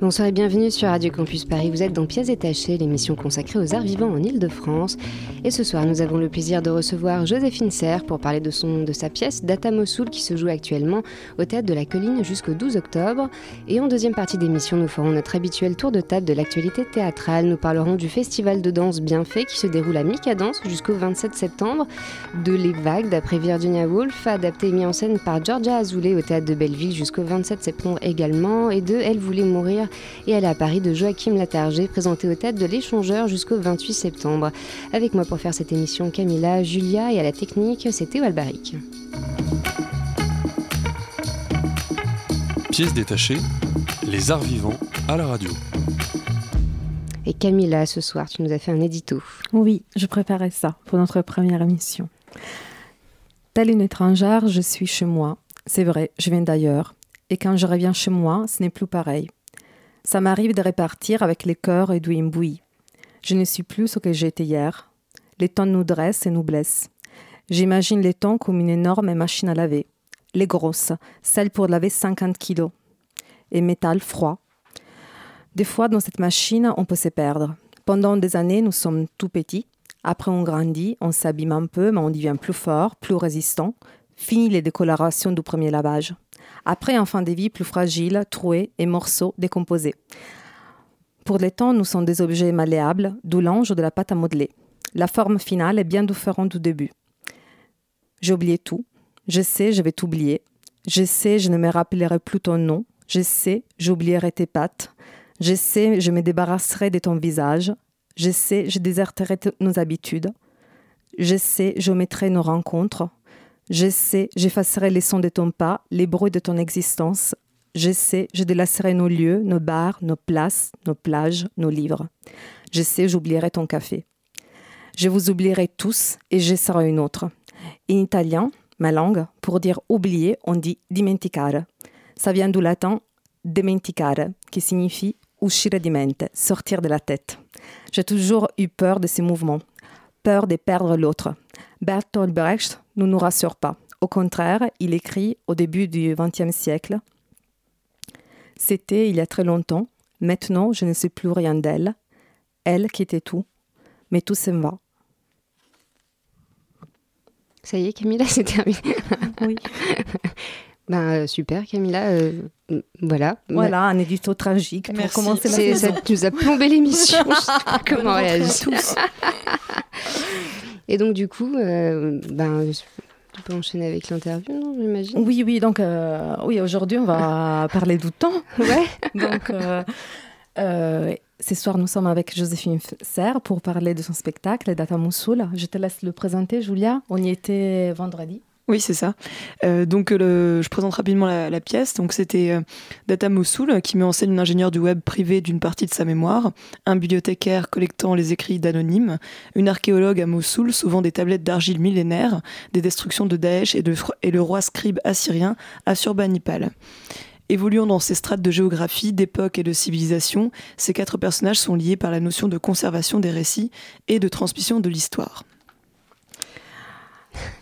Bonsoir et bienvenue sur Radio Campus Paris. Vous êtes dans Pièces détachées, l'émission consacrée aux arts vivants en Ile-de-France. Et ce soir, nous avons le plaisir de recevoir Joséphine Serre pour parler de, son, de sa pièce Data Mossoul qui se joue actuellement au Théâtre de la Colline jusqu'au 12 octobre. Et en deuxième partie d'émission, nous ferons notre habituel tour de table de l'actualité théâtrale. Nous parlerons du festival de danse Bienfait qui se déroule à Micadance jusqu'au 27 septembre, de Les Vagues d'après Virginia Woolf, adapté et mis en scène par Georgia Azoulay au Théâtre de Belleville jusqu'au 27 septembre également, et de Elle voulait mourir et elle est à Paris de Joachim Latarger, présenté au Théâtre de l'Échangeur jusqu'au 28 septembre. Avec moi pour faire cette émission, Camilla, Julia et à la technique, c'est Théo Albaric. Pièce détachée, les arts vivants à la radio. Et Camilla, ce soir, tu nous as fait un édito. Oui, je préparais ça pour notre première émission. Telle une étrangère, je suis chez moi. C'est vrai, je viens d'ailleurs. Et quand je reviens chez moi, ce n'est plus pareil. Ça m'arrive de repartir avec les cœurs et bouillis. Je ne suis plus ce que j'étais hier. Les temps nous dressent et nous blessent. J'imagine les temps comme une énorme machine à laver. Les grosses, celles pour laver 50 kilos. Et métal froid. Des fois, dans cette machine, on peut se perdre. Pendant des années, nous sommes tout petits. Après, on grandit, on s'abîme un peu, mais on devient plus fort, plus résistant. Fini les décolorations du premier lavage. Après, en fin de vie, plus fragile, troué et morceaux décomposés. Pour les temps, nous sommes des objets malléables, d'où l'ange de la pâte à modeler. La forme finale est bien différente du début. J'ai oublié tout. Je sais, je vais t'oublier. Je sais, je ne me rappellerai plus ton nom. Je sais, j'oublierai tes pattes. Je sais, je me débarrasserai de ton visage. Je sais, je déserterai nos habitudes. Je sais, j'omettrai nos rencontres. Je sais, j'effacerai les sons de ton pas, les bruits de ton existence. Je sais, je délacerai nos lieux, nos bars, nos places, nos plages, nos livres. Je sais, j'oublierai ton café. Je vous oublierai tous et je serai une autre. En italien, ma langue, pour dire oublier, on dit dimenticare. Ça vient du latin dimenticare, qui signifie uscire di mente, sortir de la tête. J'ai toujours eu peur de ces mouvements, peur de perdre l'autre. Bertolt Brecht ne nous rassure pas. Au contraire, il écrit au début du XXe siècle C'était il y a très longtemps, maintenant je ne sais plus rien d'elle, elle qui était tout, mais tout s'en va. Ça y est, Camilla, c'est terminé. Oui. Ben, euh, super, Camilla. euh, voilà. Voilà, un édito tragique pour Merci. commencer la ça nous a plombé l'émission. Je sais pas comment réagir. Et donc, du coup, euh, ben, tu peux enchaîner avec l'interview, non, j'imagine? Oui, oui, donc euh, oui, aujourd'hui on va parler du temps. Ouais. Donc, euh, ce soir, nous sommes avec Joséphine Serre pour parler de son spectacle Data Moussoul. Je te laisse le présenter, Julia. On y était vendredi. Oui, c'est ça. Euh, donc, le- je présente rapidement la, pièce. Donc, c'était euh, Data Mossoul qui met en scène une ingénieure du web privée d'une partie de sa mémoire, un bibliothécaire collectant les écrits d'anonymes, une archéologue à Mossoul sauvant des tablettes d'argile millénaires, des destructions de Daesh et, de, et le roi scribe assyrien Assurbanipal. Évoluant dans ces strates de géographie, d'époque et de civilisation, ces quatre personnages sont liés par la notion de conservation des récits et de transmission de l'histoire.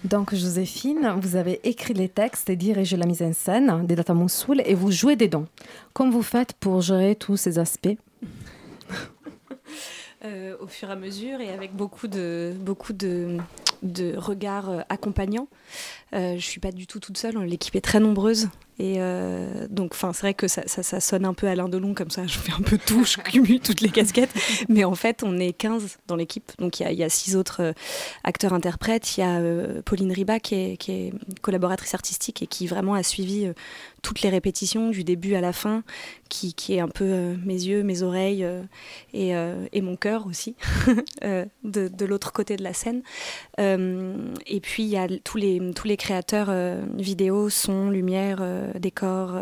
Donc, Joséphine, vous avez écrit les textes et dirigé la mise en scène des Data Moussoul et vous jouez dedans. Comment vous faites pour gérer tous ces aspects? Euh, au fur et à mesure et avec beaucoup de, beaucoup de, regards euh, accompagnants. Euh, je ne suis pas du tout toute seule, l'équipe est très nombreuse. Et euh, donc, enfin, c'est vrai que ça, ça, ça sonne un peu Alain Delon comme ça, je fais un peu tout, je cumule toutes les casquettes. Mais en fait, on est 15 dans l'équipe. Donc, il y a, il y a six autres euh, acteurs-interprètes. Il y a euh, Pauline Riba qui est, qui est collaboratrice artistique et qui vraiment a suivi euh, toutes les répétitions du début à la fin, qui, qui est un peu mes yeux, mes oreilles et, et mon cœur aussi, de, de l'autre côté de la scène. Et puis il y a tous les, tous les créateurs vidéo, son, lumière, euh, décor,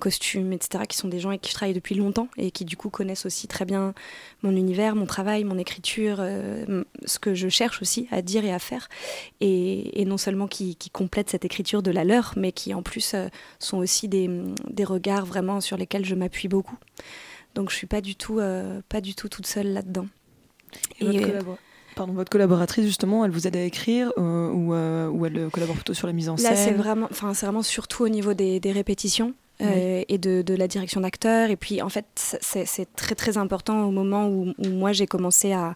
costumes, etc., qui sont des gens avec qui je travaille depuis longtemps et qui du coup connaissent aussi très bien mon univers, mon travail, mon écriture, ce que je cherche aussi à dire et à faire. Et, non seulement qui, qui, complètent cette écriture de la leur, mais qui en plus sont aussi des, des regards vraiment sur lesquels je m'appuie beaucoup. Donc je suis pas du tout, pas du tout toute seule là-dedans. Et, votre, Pardon, votre collaboratrice justement, elle vous aide à écrire euh, ou, euh, ou, elle collabore plutôt sur la mise en scène Là, c'est vraiment, enfin, c'est vraiment surtout au niveau des, des répétitions. Euh, et de, de, la direction d'acteur. Et puis, en fait, c'est très très important au moment où, où moi j'ai commencé à,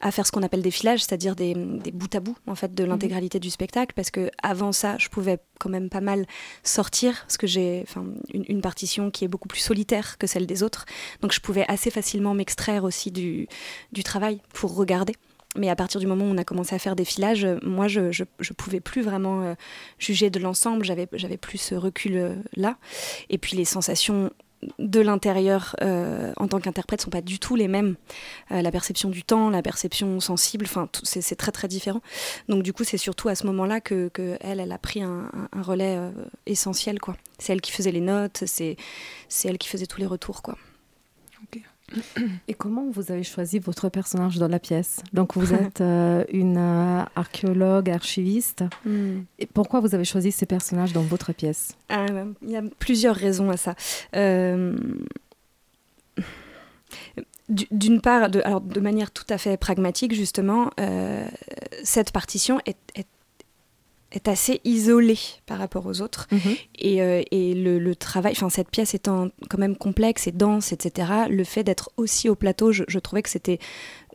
à faire ce qu'on appelle des filages, c'est-à-dire des, des bouts à bout en fait de mhm. l'intégralité du spectacle, parce que avant ça, je pouvais quand même pas mal sortir, parce que j'ai une, une partition qui est beaucoup plus solitaire que celle des autres, donc je pouvais assez facilement m'extraire aussi du, du travail pour regarder. Mais à partir du moment où on a commencé à faire des filages, moi, je ne pouvais plus vraiment euh, juger de l'ensemble. J'avais plus ce recul-là. Et puis les sensations de l'intérieur euh, en tant qu'interprète sont pas du tout les mêmes. Euh, la perception du temps, la perception sensible, enfin c'est très très différent. Donc du coup c'est surtout à ce moment-là que, elle, elle a pris un, relais euh, essentiel quoi. C'est elle qui faisait les notes, c'est elle qui faisait tous les retours quoi. Et comment vous avez choisi votre personnage dans la pièce Donc vous êtes euh, une euh, archéologue, archiviste. Hmm. Et pourquoi vous avez choisi ces personnages dans votre pièce? Ah, Il y a plusieurs raisons à ça. Euh, d'une part, de, alors de manière tout à fait pragmatique, justement, cette partition est, est est assez isolé par rapport aux autres. Mhm. Et, euh, et le, travail, enfin cette pièce étant quand même complexe et dense, etc., le fait d'être aussi au plateau, je, trouvais que c'était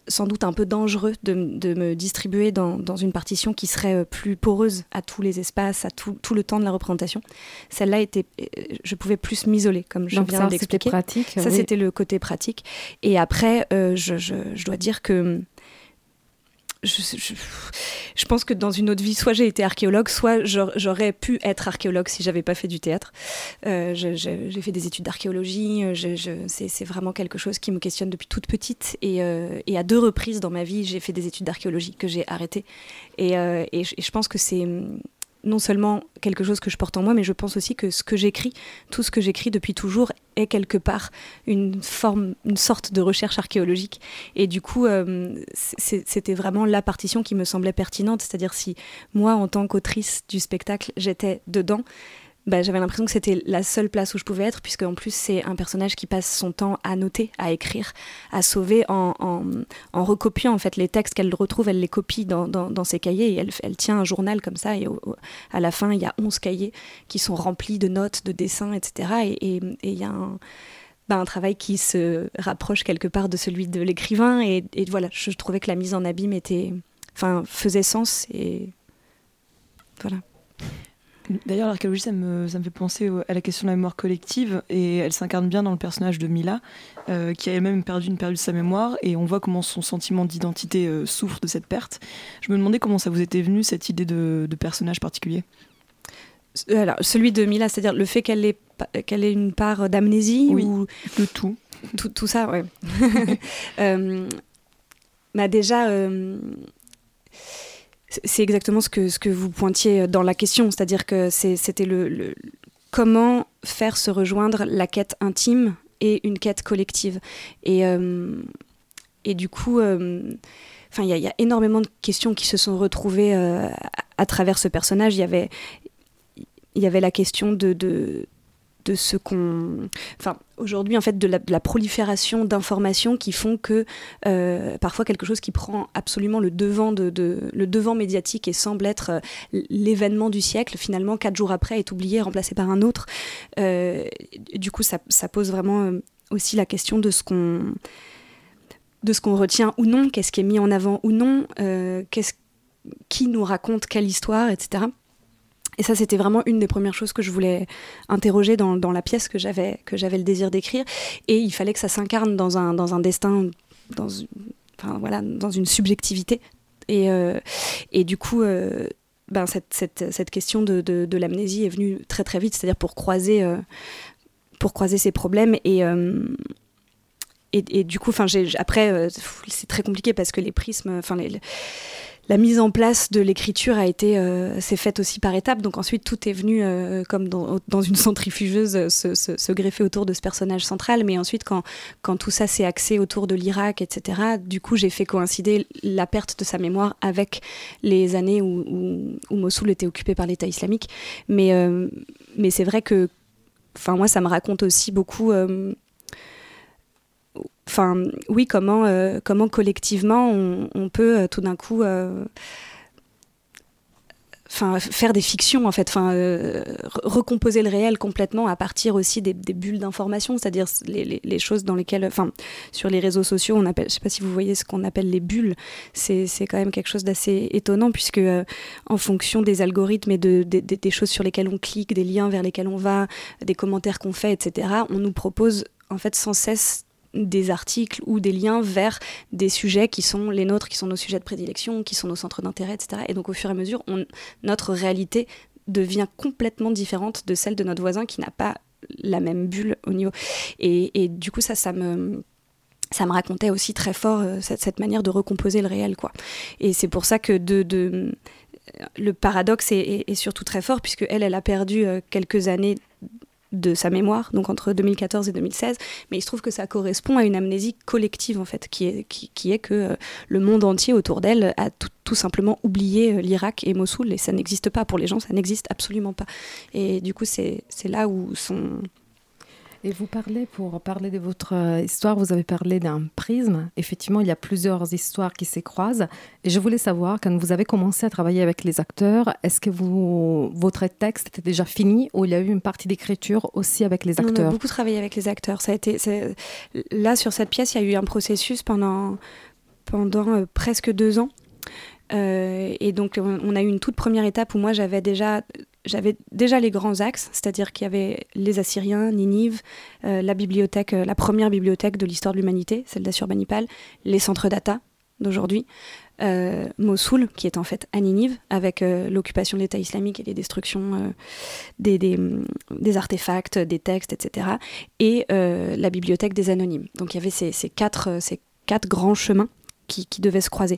sans doute un peu dangereux de, de me distribuer dans, dans, une partition qui serait euh, plus poreuse à tous les espaces, à tout, tout le temps de la représentation. Celle-là était, euh, je pouvais plus m'isoler, comme je viens d'expliquer. pratique. Ça, c'était le côté pratique. Et après, je, je, je, dois dire que je, pense que dans une autre vie, soit j'ai été archéologue, soit j'aurais pu être archéologue si j'avais pas fait du théâtre. Euh, j'ai fait des études d'archéologie. Euh, c'est vraiment quelque chose qui me questionne depuis toute petite. Et, euh, et à deux reprises dans ma vie, j'ai fait des études d'archéologie que j'ai arrêtées. Et, je pense que c'est non seulement quelque chose que je porte en moi, mais je pense aussi que ce que j'écris, tout ce que j'écris depuis toujours, est quelque part une forme, une sorte de recherche archéologique. Et du coup, euh, c'était vraiment la partition qui me semblait pertinente. C'est-à-dire si moi, en tant qu'autrice du spectacle, j'étais dedans, bah, j'avais l'impression que c'était la seule place où je pouvais être, puisque en plus c'est un personnage qui passe son temps à noter, à écrire, à sauver en, en, recopiant en fait les textes qu'elle retrouve, elle les copie dans, dans, ses cahiers et elle, elle, tient un journal comme ça. Et à la fin, il y a 11 cahiers qui sont remplis de notes, de dessins, etc. Et il y a un, bah, un travail qui se rapproche quelque part de celui de l'écrivain. Et, et, voilà, je, trouvais que la mise en abîme était, faisait sens et voilà. D'ailleurs, l'archéologie, ça me, ça me fait penser à la question de la mémoire collective, et elle s'incarne bien dans le personnage de Mila, euh, qui a elle-même perdu une période de sa mémoire, et on voit comment son sentiment d'identité euh, souffre de cette perte. Je me demandais comment ça vous était venu, cette idée de, personnage particulier euh, alors, celui de Mila, c'est-à-dire le fait qu'elle ait, une part d'amnésie oui, ou le tout. tout. Tout ça, ouais. bah déjà, c'est exactement ce que, ce que vous pointiez dans la question, c'est-à-dire que c'était le, comment faire se rejoindre la quête intime et une quête collective. Et, euh, et du coup, euh, il y, a énormément de questions qui se sont retrouvées euh, à, travers ce personnage. Il y avait, il y avait la question de, de de ce qu'on. Enfin, aujourd'hui, en fait, de la, prolifération d'informations qui font que euh, parfois quelque chose qui prend absolument le devant, de, le devant médiatique et semble être euh, l'événement du siècle, finalement, quatre jours après, est oublié, remplacé par un autre. Euh, du coup, ça, pose vraiment aussi la question de ce qu'on de ce qu'on retient ou non, qu'est-ce qui est mis en avant ou non, qu'est-ce qui nous raconte quelle histoire, etc. Et ça, c'était vraiment une des premières choses que je voulais interroger dans, la pièce que j'avais, que j'avais le désir d'écrire. Et il fallait que ça s'incarne dans un, dans un destin, dans une, enfin, voilà, dans une subjectivité. Et, euh, et du coup, euh, ben, cette, cette, cette, question de, de, l'amnésie est venue très très vite, c'est-à-dire pour croiser, euh, pour croiser ces problèmes. Et, et, et, du coup, enfin, après, c'est très compliqué parce que les prismes, enfin, les, la mise en place de l'écriture a été euh, s'est faite aussi par étapes. Donc ensuite tout est venu euh, comme dans, une centrifugeuse euh, se, greffer autour de ce personnage central. Mais ensuite quand tout ça s'est axé autour de l'Irak, etc. Du coup j'ai fait coïncider la perte de sa mémoire avec les années où, Mossoul était occupé par l'État islamique. Mais euh, mais c'est vrai que enfin moi ça me raconte aussi beaucoup enfin oui comment euh, comment collectivement on, peut euh, tout d'un coup euh, enfin faire des fictions en fait. Enfin recomposer le réel complètement à partir aussi des, bulles d'information c'est-à-dire les, choses dans lesquelles enfin sur les réseaux sociaux on appelle je sais pas si vous voyez ce qu'on appelle les bulles. C'est quand même quelque chose d'assez étonnant puisque en fonction des algorithmes et de, des choses sur lesquelles on clique des liens vers lesquels on va des commentaires qu'on fait etc on nous propose en fait sans cesse des articles ou des liens vers des sujets qui sont les nôtres, qui sont nos sujets de prédilection, qui sont nos centres d'intérêt, etc. Et donc au fur et à mesure, notre réalité devient complètement différente de celle de notre voisin qui n'a pas la même bulle au niveau. Et, du coup, ça, ça me ça me racontait aussi très fort euh, cette, manière de recomposer le réel quoi et c'est pour ça que le paradoxe est, surtout très fort puisque elle elle a perdu euh, quelques années de sa mémoire, donc entre 2014 et 2016, mais il se trouve que ça correspond à une amnésie collective en fait, qui est, qui, est que euh, le monde entier autour d'elle a tout, tout, simplement oublié euh, l'Irak et Mossoul, et ça n'existe pas pour les gens, ça n'existe absolument pas. Et du coup, c'est là où son, Et vous parlez, pour parler de votre euh, histoire, vous avez parlé d'un prisme. Effectivement, il y a plusieurs histoires qui se croisent. Et je voulais savoir, quand vous avez commencé à travailler avec les acteurs, est-ce que vous, votre texte était déjà fini ou il y a eu une partie d'écriture aussi avec les acteurs On a beaucoup travaillé avec les acteurs. Ça a été, là, sur cette pièce, il y a eu un processus pendant, pendant euh, presque deux ans. Euh, et donc, on, a eu une toute première étape où moi, j'avais déjà j'avais déjà les grands axes, c'est-à-dire qu'il y avait les Assyriens, Ninive, euh, la bibliothèque, euh, la première bibliothèque de l'histoire de l'humanité, celle d'Assurbanipal, les centres data d'aujourd'hui, Mossoul, qui est en fait à Ninive, avec l'occupation de l'État islamique et les destructions des, des, artefacts, des textes, etc., et la bibliothèque des anonymes. Donc il y avait ces, ces, quatre, ces quatre grands chemins qui, qui devaient se croiser.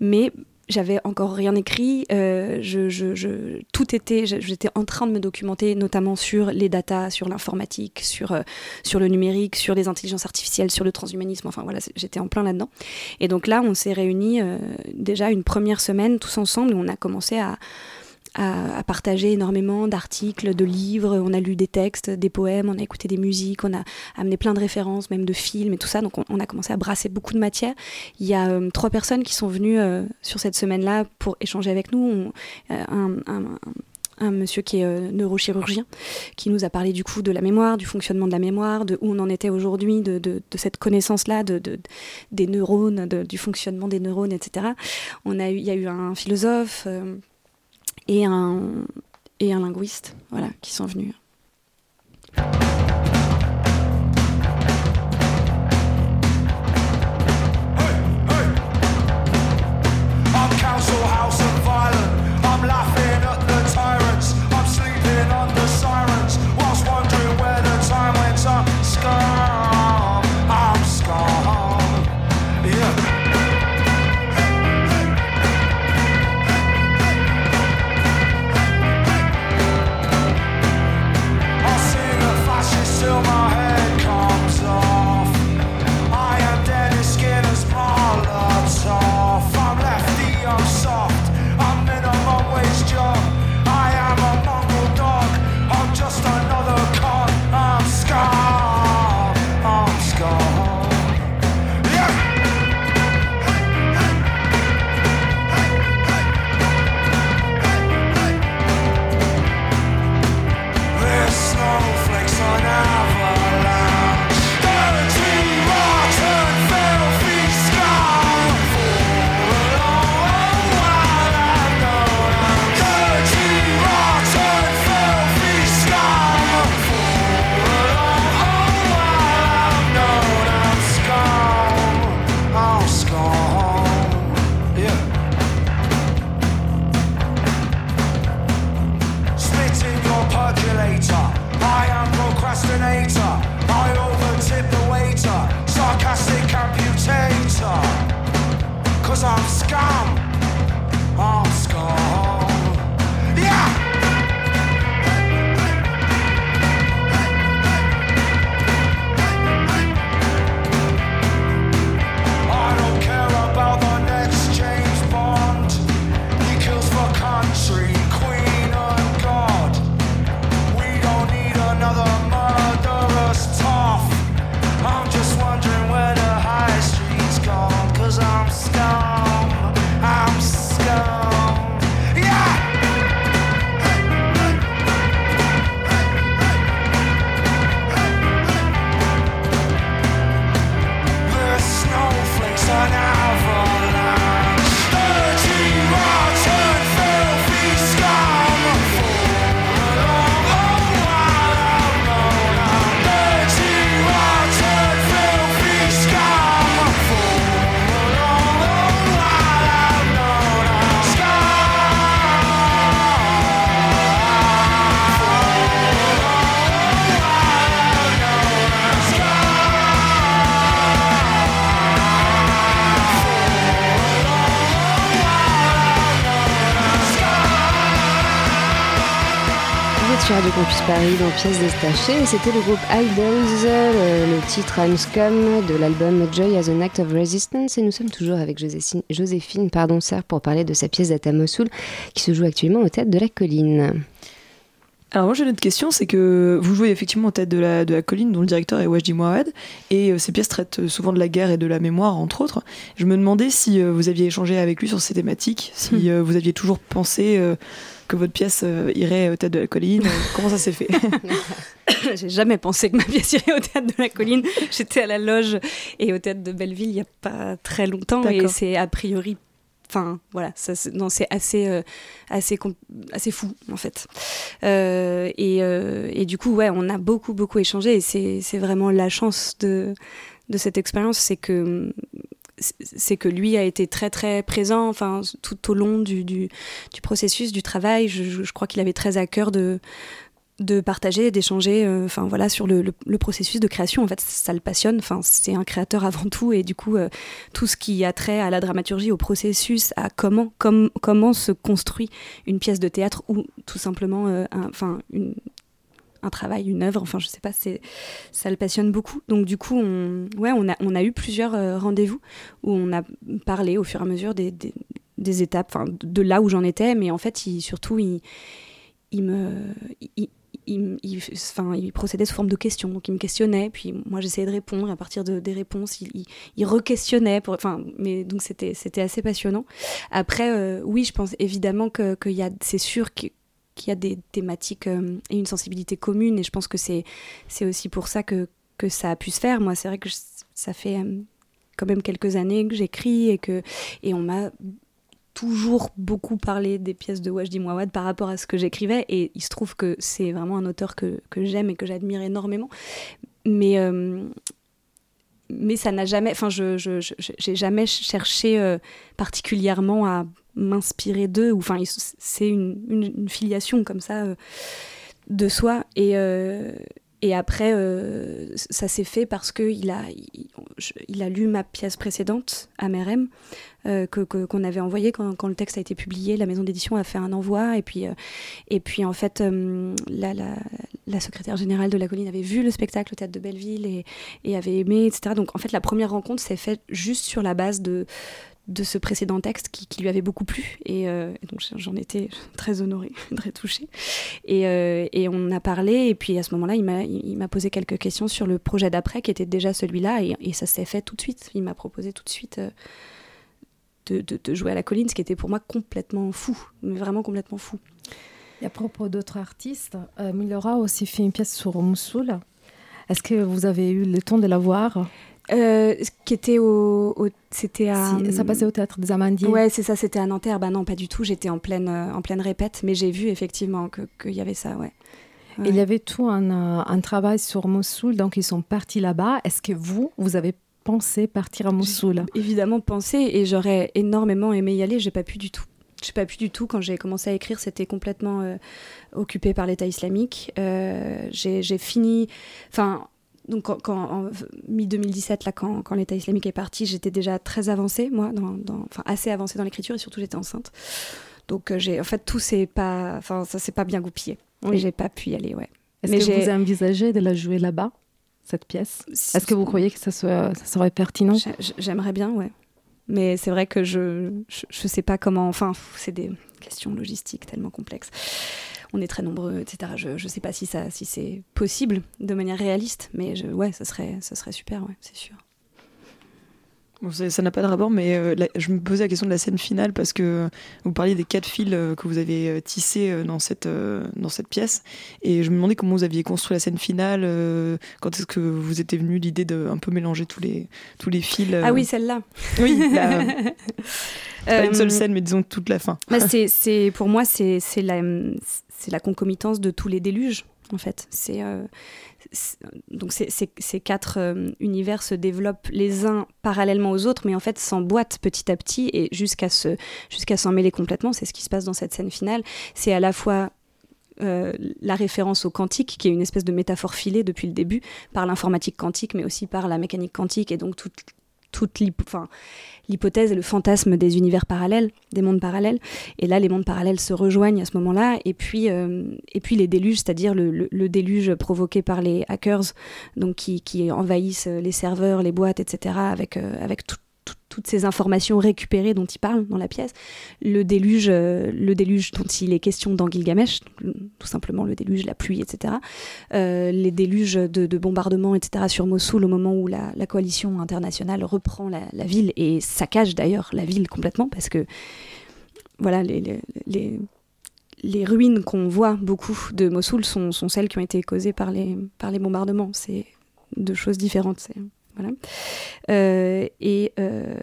Mais j'avais encore rien écrit. Euh, je, je, je, tout était, j'étais en train de me documenter, notamment sur les datas, sur l'informatique, sur, euh, sur le numérique, sur les intelligences artificielles, sur le transhumanisme. Enfin voilà, j'étais en plein là-dedans. Et donc là, on s'est réunis euh, déjà une première semaine tous ensemble et on a commencé à à, partager énormément d'articles, de livres, on a lu des textes, des poèmes, on a écouté des musiques, on a amené plein de références, même de films et tout ça. Donc on, a commencé à brasser beaucoup de matière. Il y a euh, trois personnes qui sont venues euh, sur cette semaine-là pour échanger avec nous. Euh, un, monsieur qui est neurochirurgien, qui nous a parlé du coup de la mémoire, du fonctionnement de la mémoire, de où on en était aujourd'hui, de, cette connaissance-là, de, de, des neurones, du fonctionnement des neurones, etc. On a eu, il y a eu un philosophe, et un, et un linguiste voilà, qui sont venus. Paris dans Pièces détachées. C'était le groupe Idols, le, titre I'm Scum de l'album Joy as an Act of Resistance. Et nous sommes toujours avec Joséphine, Joséphine pardon, Serre pour parler de sa pièce d'Ata Mosul qui se joue actuellement au Théâtre de la Colline. Alors moi j'ai une autre question, c'est que vous jouez effectivement au tête de la, de la colline dont le directeur est Wajdi Mouawad et euh, ces pièces traitent souvent de la guerre et de la mémoire entre autres. Je me demandais si euh, vous aviez échangé avec lui sur ces thématiques, si hmm. euh, vous aviez toujours pensé que votre pièce irait au tête de la colline. Comment ça s'est fait J'ai jamais pensé que ma pièce irait au théâtre de la colline. J'étais à la loge et au théâtre de Belleville il n'y a pas très longtemps et c'est a priori Enfin, voilà, c'est assez, euh, assez, assez fou, en fait. Euh, et, euh, et, du coup, ouais, on a beaucoup, beaucoup échangé, et c'est vraiment la chance de, de cette expérience, c'est que c'est que lui a été très très présent enfin tout au long du, du, processus du travail je, crois qu'il avait très à cœur de de partager, d'échanger, euh, enfin voilà, sur le, processus de création. En fait, ça le passionne. Enfin, c'est un créateur avant tout, et du coup, euh, tout ce qui a trait à la dramaturgie, au processus, à comment, comment se construit une pièce de théâtre ou tout simplement, euh, enfin, un travail, une œuvre. Enfin, je sais pas, c'est, ça le passionne beaucoup. Donc du coup, on, ouais, on a, eu plusieurs rendez-vous où on a parlé au fur et à mesure des, étapes, enfin, de là où j'en étais, mais en fait, surtout, il me, procédait sous forme de questions. Donc il me questionnait, puis moi j'essayais de répondre. À partir de, des réponses, il, il re-questionnait. Pour, enfin, mais donc c'était, assez passionnant. Après, euh, oui, je pense évidemment que, que c'est sûr qu'il y a des thématiques euh, et une sensibilité commune. Et je pense que c'est, aussi pour ça que, que ça a pu se faire. Moi, c'est vrai que ça fait euh, quand même quelques années que j'écris et que et on m'a toujours beaucoup parlé des pièces de Wajdi Mouawad par rapport à ce que j'écrivais et il se trouve que c'est vraiment un auteur que, que j'aime et que j'admire énormément mais euh, mais ça n'a jamais enfin je j'ai jamais cherché particulièrement à m'inspirer d'eux ou enfin c'est une, filiation comme ça euh, de soi et et après, euh, ça s'est fait parce qu'il a, il, a lu ma pièce précédente, à euh, que, qu'on avait envoyée quand, quand, le texte a été publié. La maison d'édition a fait un envoi. Et puis, euh, et puis en fait, euh, la, la, la, secrétaire générale de la colline avait vu le spectacle au théâtre de Belleville et, et avait aimé, etc. Donc en fait, la première rencontre s'est faite juste sur la base de, de ce précédent texte qui, lui avait beaucoup plu. Euh, et, donc j'en étais très honorée, très touchée. Et, euh, et, on a parlé, et puis à ce moment-là, il m'a posé quelques questions sur le projet d'après, qui était déjà celui-là, et, ça s'est fait tout de suite. Il m'a proposé tout de suite euh, de, de, jouer à la colline, ce qui était pour moi complètement fou, mais vraiment complètement fou. Et à propos d'autres artistes, Milora a aussi fait une pièce sur Moussoul. Est-ce que vous avez eu le temps de la voir? Euh, qui était au, c'était à ça passait au théâtre des Amandiers. Ouais c'est ça c'était à Nanterre. Bah non pas du tout. J'étais en pleine euh, en pleine répète. Mais j'ai vu effectivement qu'il y avait ça ouais, il y avait tout un, euh, un, travail sur Mossoul. Donc ils sont partis là-bas. Est-ce que vous vous avez pensé partir à Mossoul? évidemment pensé et j'aurais énormément aimé y aller. J'ai pas pu du tout. J'ai pas pu du tout. Quand j'ai commencé à écrire c'était complètement occupé par l'État islamique. J'ai fini enfin donc quand, en mi-2017, là, quand, quand l'État islamique est parti, j'étais déjà très avancée, moi, dans, enfin assez avancée dans l'écriture et surtout j'étais enceinte. Donc euh, j'ai, en fait, tout s'est pas, enfin ça s'est pas bien goupillé. Oui. Et j'ai pas pu y aller, ouais. Est-ce que vous avez envisagé de la jouer là-bas, cette pièce? Est-ce que vous croyez que ça, soit, ça serait pertinent? J'aimerais bien, ouais. Mais c'est vrai que je, je, je sais pas comment. Enfin, c'est des questions logistiques tellement complexes on est très nombreux, etc. Je ne sais pas si, c'est possible de manière réaliste, mais je, ouais, ça serait, ça super, c'est sûr. Ça n'a pas de rapport, mais euh, je me posais la question de la scène finale parce que vous parliez des quatre fils euh, que vous avez euh, tissés dans cette, dans cette pièce. Et je me demandais comment vous aviez construit la scène finale. quand est-ce que vous était venu l'idée de un peu mélanger tous les, tous les fils Ah oui, celle-là. Oui, pas une seule scène, mais disons toute la fin. Bah, c'est, pour moi, c'est, la, c'est la concomitance de tous les déluges, en fait. C'est, euh, ces quatre euh, univers se développent les uns parallèlement aux autres, mais en fait s'emboîtent petit à petit et jusqu'à jusqu'à s'en mêler complètement. C'est ce qui se passe dans cette scène finale. C'est à la fois euh, la référence au quantique, qui est une espèce de métaphore filée depuis le début, par l'informatique quantique, mais aussi par la mécanique quantique et donc toute l'hypothèse et le fantasme des univers parallèles, des mondes parallèles. Et là, les mondes parallèles se rejoignent à ce moment-là. Et puis, puis les déluges, c'est-à-dire le, déluge provoqué par les hackers, donc qui, envahissent les serveurs, les boîtes, etc., avec, avec tout, toutes ces informations récupérées dont il parle dans la pièce, le déluge, euh, le déluge dont il est question dans Gilgamesh, tout simplement le déluge, la pluie, etc., euh, les déluges de, bombardements, etc., sur Mossoul au moment où la, coalition internationale reprend la, ville et saccage d'ailleurs la ville complètement parce que voilà les, ruines qu'on voit beaucoup de Mossoul sont, sont, celles qui ont été causées par les, par les bombardements. C'est deux choses différentes. Euh, et euh,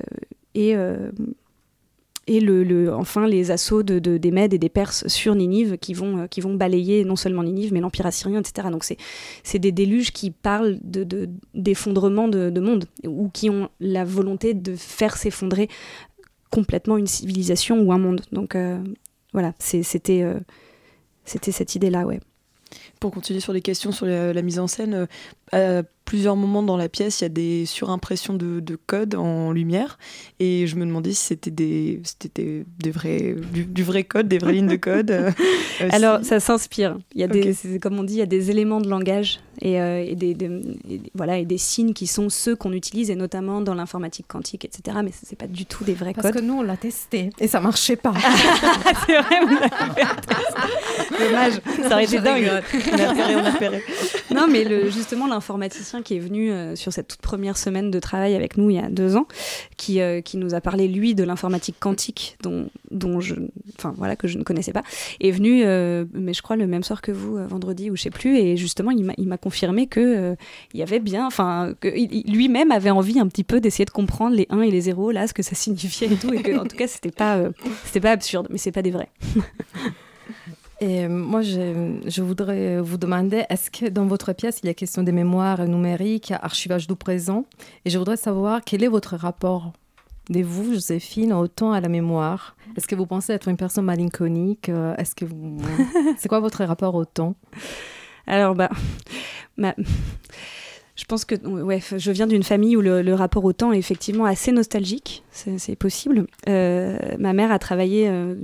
et euh, et le, enfin les assauts de, des Mèdes et des Perses sur Ninive qui vont, qui vont balayer non seulement Ninive mais l'Empire assyrien, etc. Donc c'est des déluges qui parlent d'effondrement de, de, monde ou qui ont la volonté de faire s'effondrer complètement une civilisation ou un monde. Donc voilà, c'était c'était cette idée-là, ouais. Pour continuer sur les questions sur la, mise en scène, à plusieurs moments dans la pièce, il y a des surimpressions de, de code en lumière. Et je me demandais si c'était des, c'était des, vrais, du, vrai code, des vraies lignes de code. Euh, Alors, ça s'inspire. Il y a des, comme on dit, il y a des éléments de langage et, euh, et, des, voilà, et des signes qui sont ceux qu'on utilise, et notamment dans l'informatique quantique, etc. Mais ce n'est pas du tout des vrais codes. Parce que nous, on l'a testé et ça marchait pas. C'est vrai, Dommage, ça aurait été dingue. On a repéré, on a repéré. Non, mais le, justement, l'informaticien qui est venu euh, sur cette toute première semaine de travail avec nous il y a deux ans, qui, euh, qui nous a parlé, lui, de l'informatique quantique, dont, dont je, enfin, voilà, que je ne connaissais pas, est venu, mais je crois, le même soir que vous, vendredi, ou je sais plus, et justement, il m'a confirmé que il y avait bien, enfin, lui-même avait envie un petit peu d'essayer de comprendre les 1 et les 0, là, ce que ça signifiait et tout, et que, en tout cas, c'était pas, c'était pas absurde, mais c'est pas des vrais. Et moi, je, voudrais vous demander, est-ce que dans votre pièce, il y a question des mémoires numériques, archivage du présent? Et je voudrais savoir quel est votre rapport de vous, Joséphine, au temps à la mémoire? Est-ce que vous pensez être une personne malinconique Est-ce que vous... C'est quoi votre rapport au temps? Alors, bah... Je pense que ouais, je viens d'une famille où le, rapport au temps est effectivement assez nostalgique, c'est possible. Euh, ma mère a travaillé euh,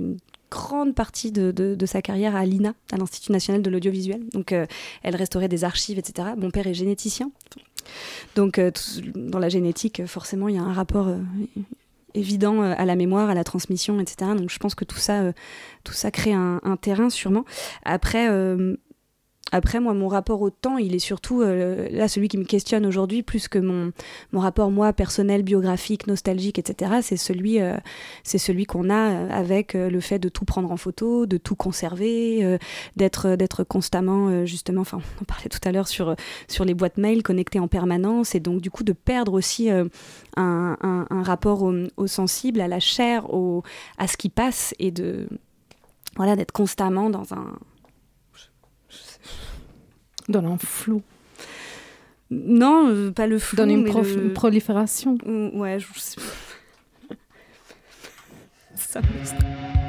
grande partie de, sa carrière à l'INA, à l'Institut national de l'audiovisuel. Donc, euh, elle restaurait des archives, etc. Mon père est généticien. Donc, dans la génétique, forcément, il y a un rapport évident à la mémoire, à la transmission, etc. Donc, je pense que tout ça, tout ça crée un terrain, sûrement. Après, après, moi, mon rapport au temps, il est surtout, euh, là, celui qui me questionne aujourd'hui, plus que mon, mon rapport, moi, personnel, biographique, nostalgique, etc., c'est celui, euh, celui qu'on a euh, avec le fait de tout prendre en photo, de tout conserver, d'être, d'être constamment, justement, enfin, on parlait tout à l'heure sur, sur les boîtes mail connectées en permanence, et donc, du coup, de perdre aussi un, un, un, rapport au, au, sensible, à la chair, au, à ce qui passe, et de, voilà, d'être constamment dans un dans un flou. Non, euh, pas le flou. Dans une, prolifération. Ouais, je... Ça love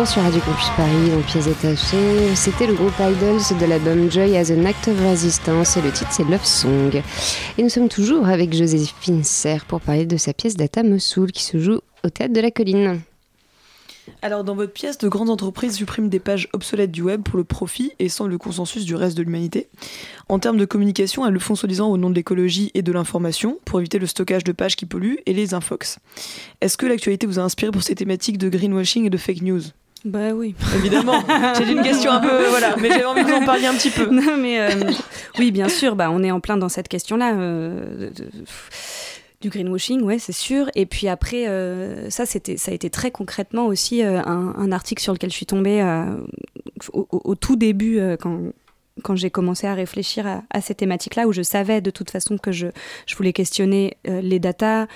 Toujours sur Radio Campus Paris, en pièces détachées, c'était le groupe Idols de l'album Joy as an Act of Resistance et le titre c'est Love Song. Et nous sommes toujours avec Joséphine Serre pour parler de sa pièce Data Mossoul qui se joue au théâtre de la colline. Alors, dans votre pièce, de grandes entreprises suppriment des pages obsolètes du web pour le profit et sans le consensus du reste de l'humanité. En termes de communication, elles le font soi-disant au nom de l'écologie et de l'information pour éviter le stockage de pages qui polluent et les infox. Est-ce que l'actualité vous a inspiré pour ces thématiques de greenwashing et de fake news? Bah oui. Évidemment, c'est une question un peu. Voilà, mais j'avais envie que vous en parliez un petit peu. Non, mais euh, oui, bien sûr, bah, on est en plein dans cette question-là. euh, de- de- du greenwashing, ouais, c'est sûr. Et puis après, euh, ça, c'était, ça a été très concrètement aussi euh, un, un article sur lequel je suis tombée euh, au, au- tout début, euh, quand, quand j'ai commencé à réfléchir à, à ces thématiques-là, où je savais de toute façon que je, je voulais questionner euh, les datas,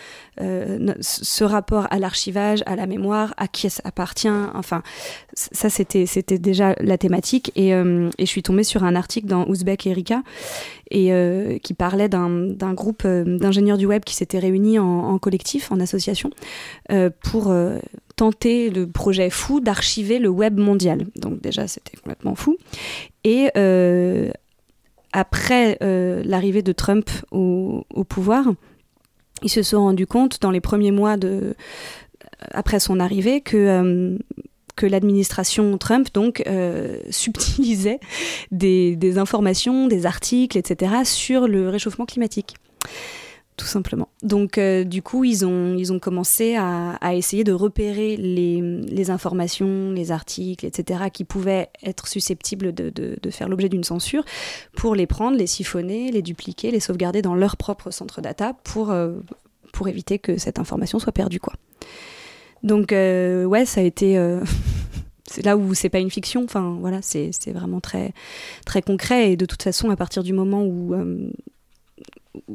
euh, ce rapport à l'archivage, à la mémoire, à qui ça appartient. Enfin, ça, c'était, c'était déjà la thématique. Et, euh, et je suis tombée sur un article dans Ouzbek Erika et qui parlait d'un, groupe d'ingénieurs du web qui s'était réunis en, collectif, en association, pour tenter le projet fou d'archiver le web mondial. Donc déjà, c'était complètement fou. Et euh, après euh, l'arrivée de Trump au, pouvoir, ils se sont rendus compte dans les premiers mois de, après son arrivée que, euh, que l'administration Trump donc subtilisait des informations, des articles, etc. sur le réchauffement climatique. Tout simplement. Donc, euh, du coup, ils ont, ils ont commencé à, à essayer de repérer les, les informations, les articles, etc., qui pouvaient être susceptibles de, de- faire l'objet d'une censure, pour les prendre, les siphonner, les dupliquer, les sauvegarder dans leur propre centre data pour, euh, pour éviter que cette information soit perdue. Donc, euh, ouais, ça a été. euh, c'est là où c'est pas une fiction, enfin voilà, c'est vraiment très, très concret. Et de toute façon, à partir du moment où,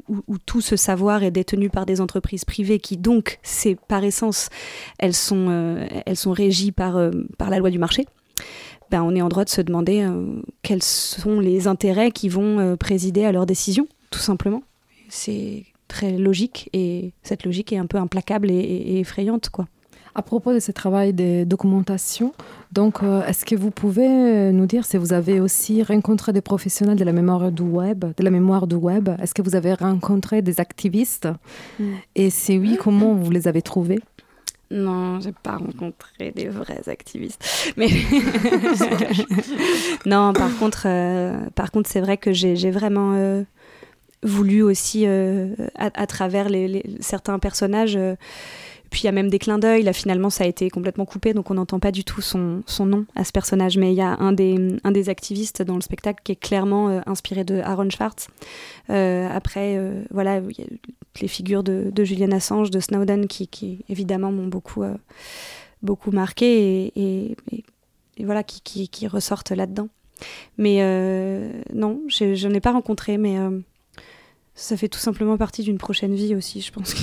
où, tout ce savoir est détenu par des entreprises privées qui, donc, c'est par essence, elles sont, euh, elles sont régies par, euh, par la loi du marché, ben, on est en droit de se demander euh, quels sont les intérêts qui vont présider à leurs décisions, tout simplement. C'est très logique et cette logique est un peu implacable et effrayante, quoi. À propos de ce travail de documentation, donc, euh, est-ce que vous pouvez euh, nous dire si vous avez aussi rencontré des professionnels de la mémoire du web, de la mémoire du web? Est-ce que vous avez rencontré des activistes? Mm. Et si oui, comment vous les avez trouvés? Non, j'ai pas rencontré des vrais activistes. Mais non, par contre, euh, par contre, c'est vrai que j'ai vraiment euh, voulu aussi, à, à travers les, les- certains personnages. Puis il y a même des clins d'œil. Là, finalement, ça a été complètement coupé, donc on n'entend pas du tout son, nom à ce personnage. Mais il y a un des, activistes dans le spectacle qui est clairement euh, inspiré de Aaron Schwartz. Euh, après, euh, voilà, il y a les figures de, Julian Assange, de Snowden, qui, évidemment m'ont beaucoup, euh, beaucoup marqué et, voilà, qui, ressortent là-dedans. Mais non, je, je n'ai pas rencontré, mais ça fait tout simplement partie d'une prochaine vie aussi, je pense.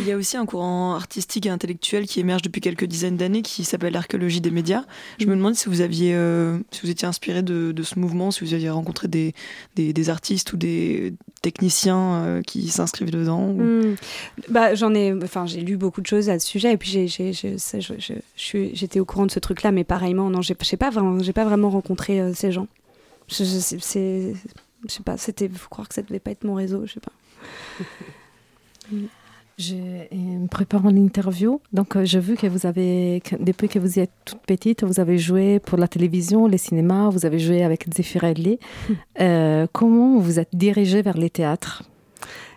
Il y a aussi un courant artistique et intellectuel qui émerge depuis quelques dizaines d'années qui s'appelle l'archéologie des médias. Je me demande si vous aviez, euh, si vous étiez inspiré de, de, ce mouvement, si vous aviez rencontré des, des, des artistes ou des techniciens euh, qui s'inscrivent dedans. Ou... Mmh. Bah, j'en ai, enfin, j'ai lu beaucoup de choses à ce sujet et puis j'ai, j'ai, j'étais au courant de ce truc-là, mais pareillement, non, j'ai, pas vraiment, j'ai pas vraiment rencontré euh, ces gens. Je, je, c'est, je sais pas, c'était, faut croire que ça devait pas être mon réseau, je sais pas. J'ai préparé l'interview, donc euh, j'ai vu que vous avez, que, depuis que vous êtes toute petite, vous avez joué pour la télévision, le cinéma, vous avez joué avec Zeffirelli. euh, comment vous êtes dirigée vers les théâtres?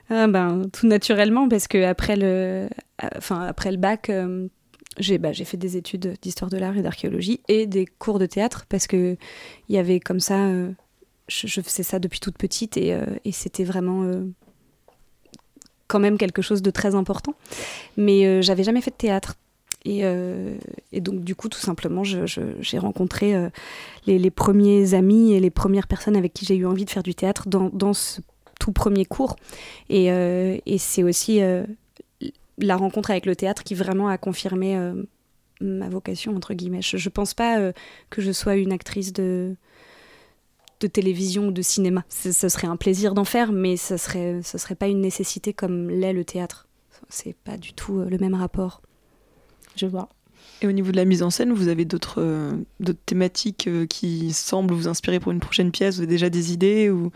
Ah ben, Tout naturellement, parce que après le, enfin, après le bac, euh, j'ai bah, fait des études d'histoire de l'art et d'archéologie et des cours de théâtre, parce qu'il y avait comme ça, euh, je, je, faisais ça depuis toute petite et, euh, et c'était vraiment euh, quand même quelque chose de très important. Mais euh, j'avais jamais fait de théâtre. Et, euh, donc, du coup, tout simplement, j'ai rencontré euh, les, premiers amis et les premières personnes avec qui j'ai eu envie de faire du théâtre dans, ce tout premier cours. Et, et c'est aussi la rencontre avec le théâtre qui vraiment a confirmé ma vocation, entre guillemets. Je ne pense pas que je sois une actrice de, de télévision ou de cinéma. Ce serait un plaisir d'en faire, mais ce serait, ce serait pas une nécessité comme l'est le théâtre. C'est pas du tout le même rapport. Je vois. Et au niveau de la mise en scène, vous avez d'autres euh, thématiques euh, qui semblent vous inspirer pour une prochaine pièce? Vous avez déjà des idées ou...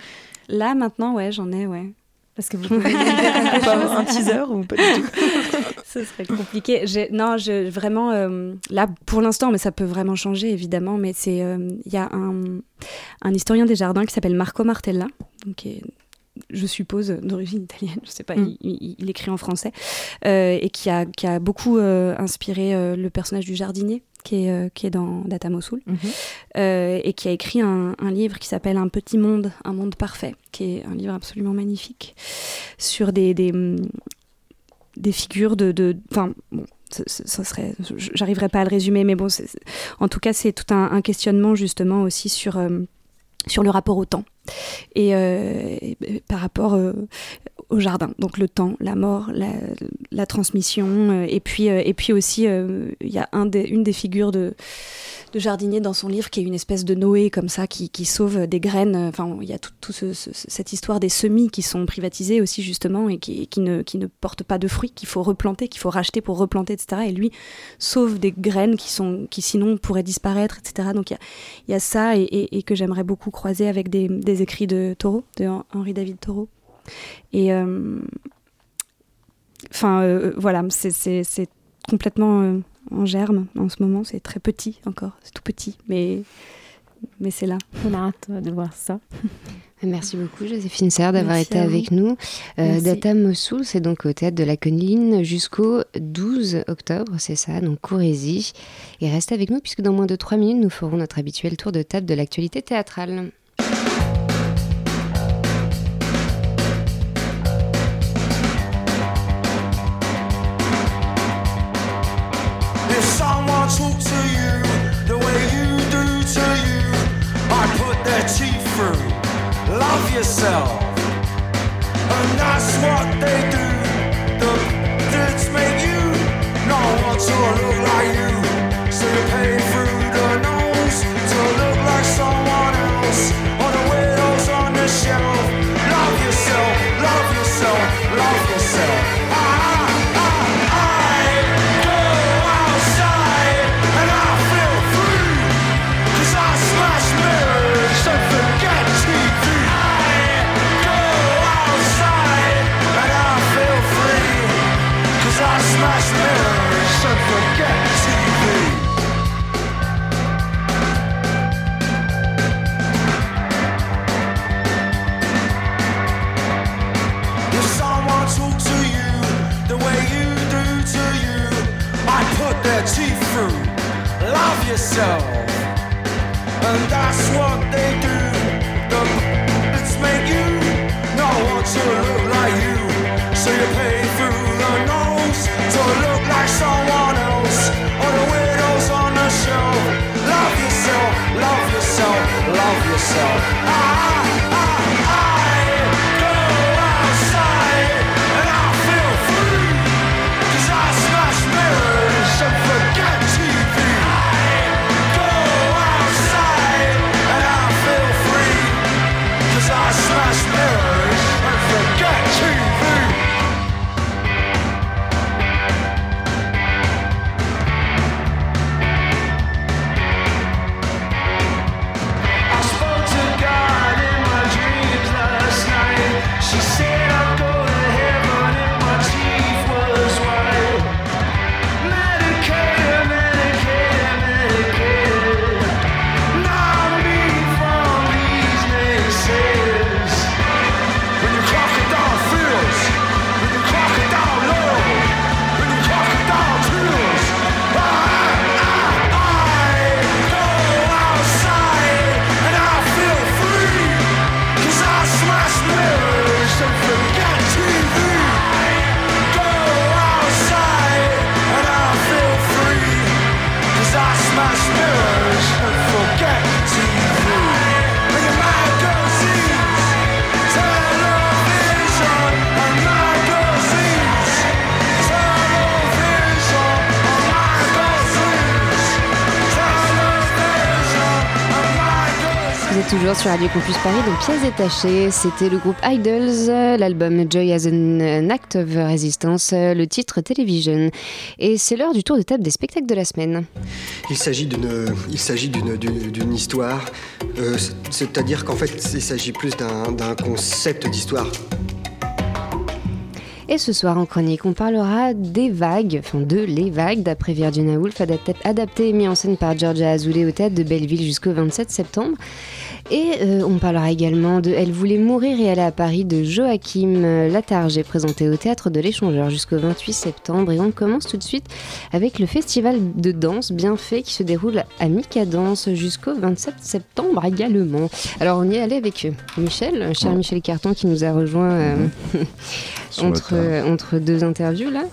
Là, maintenant, ouais, j'en ai, ouais. Parce que vous pouvez pas un teaser ou pas du tout? Ce serait compliqué. Non, je, vraiment, euh, là, pour l'instant, mais ça peut vraiment changer, évidemment, mais c'est, il euh, y a un, un, historien des jardins qui s'appelle Marco Martella, donc, qui est, je suppose, d'origine italienne, je sais pas, mm. il, il, il, écrit en français, euh, et qui a, qui a beaucoup inspiré le personnage du jardinier, qui est, euh, qui est dans Data Mossoul, Mhm. mm -hmm. euh, et qui a écrit un, un livre qui s'appelle Un petit monde, un monde parfait, qui est un livre absolument magnifique, sur des, des, des figures de... Enfin, bon, ça serait... J'arriverai pas à le résumer, mais bon, en tout cas, c'est tout un, questionnement justement aussi sur... Euh, sur le rapport au temps. Et, euh, par rapport euh, au jardin. Donc le temps, la mort, la, transmission, euh, et puis et puis aussi il y a une des figures de jardinier dans son livre qui est une espèce de Noé comme ça qui, qui sauve des graines. Enfin, il y a toute tout ce, ce, cette histoire des semis qui sont privatisés aussi justement et qui, qui, ne, qui ne portent pas de fruits, qu'il faut replanter, qu'il faut racheter pour replanter, etc. Et lui sauve des graines qui, sont, qui sinon pourraient disparaître, etc. Donc il y a, il y a ça et, et, et que j'aimerais beaucoup croiser avec des, des écrits de Thoreau, de Henri David Thoreau. Et enfin euh, voilà, c'est complètement euh, en germe en ce moment. C'est très petit encore, c'est tout petit, mais, mais c'est là. On a hâte de voir ça. Merci beaucoup Joséphine Serre d'avoir été avec nous. Euh, Data Mossoul, c'est donc au théâtre de la Colline jusqu'au 12 octobre, c'est ça, donc courez-y. Et restez avec nous puisque dans moins de 3 minutes, nous ferons notre habituel tour de table de l'actualité théâtrale. myself. And that's what they do. The dicks make you know what you're toujours sur Radio Campus Paris dans Pièces détachées. C'était le groupe Idols, l'album Joy as an Act of Resistance, le titre Television. Et c'est l'heure du tour de table des spectacles de la semaine. Il s'agit d'une, il s'agit d'une, d'une, d'une histoire, euh, c'est-à-dire qu'en fait, il s'agit plus d'un, d'un concept d'histoire. Et ce soir en chronique, on parlera des vagues, enfin de Les Vagues, d'après Virginia Woolf, adapté, adapté et mis en scène par Georgia Azoulay au théâtre de Belleville jusqu'au 27 septembre. Et euh, on parlera également de Elle voulait mourir et aller à Paris de Joachim Latarger, présenté au théâtre de l'Échangeur jusqu'au 28 septembre. Et on commence tout de suite avec le festival de danse bien fait qui se déroule à Mika Danse jusqu'au 27 septembre également. Alors on y est allé avec Michel, cher Michel Carton qui nous a rejoint euh, entre, entre deux interviews là.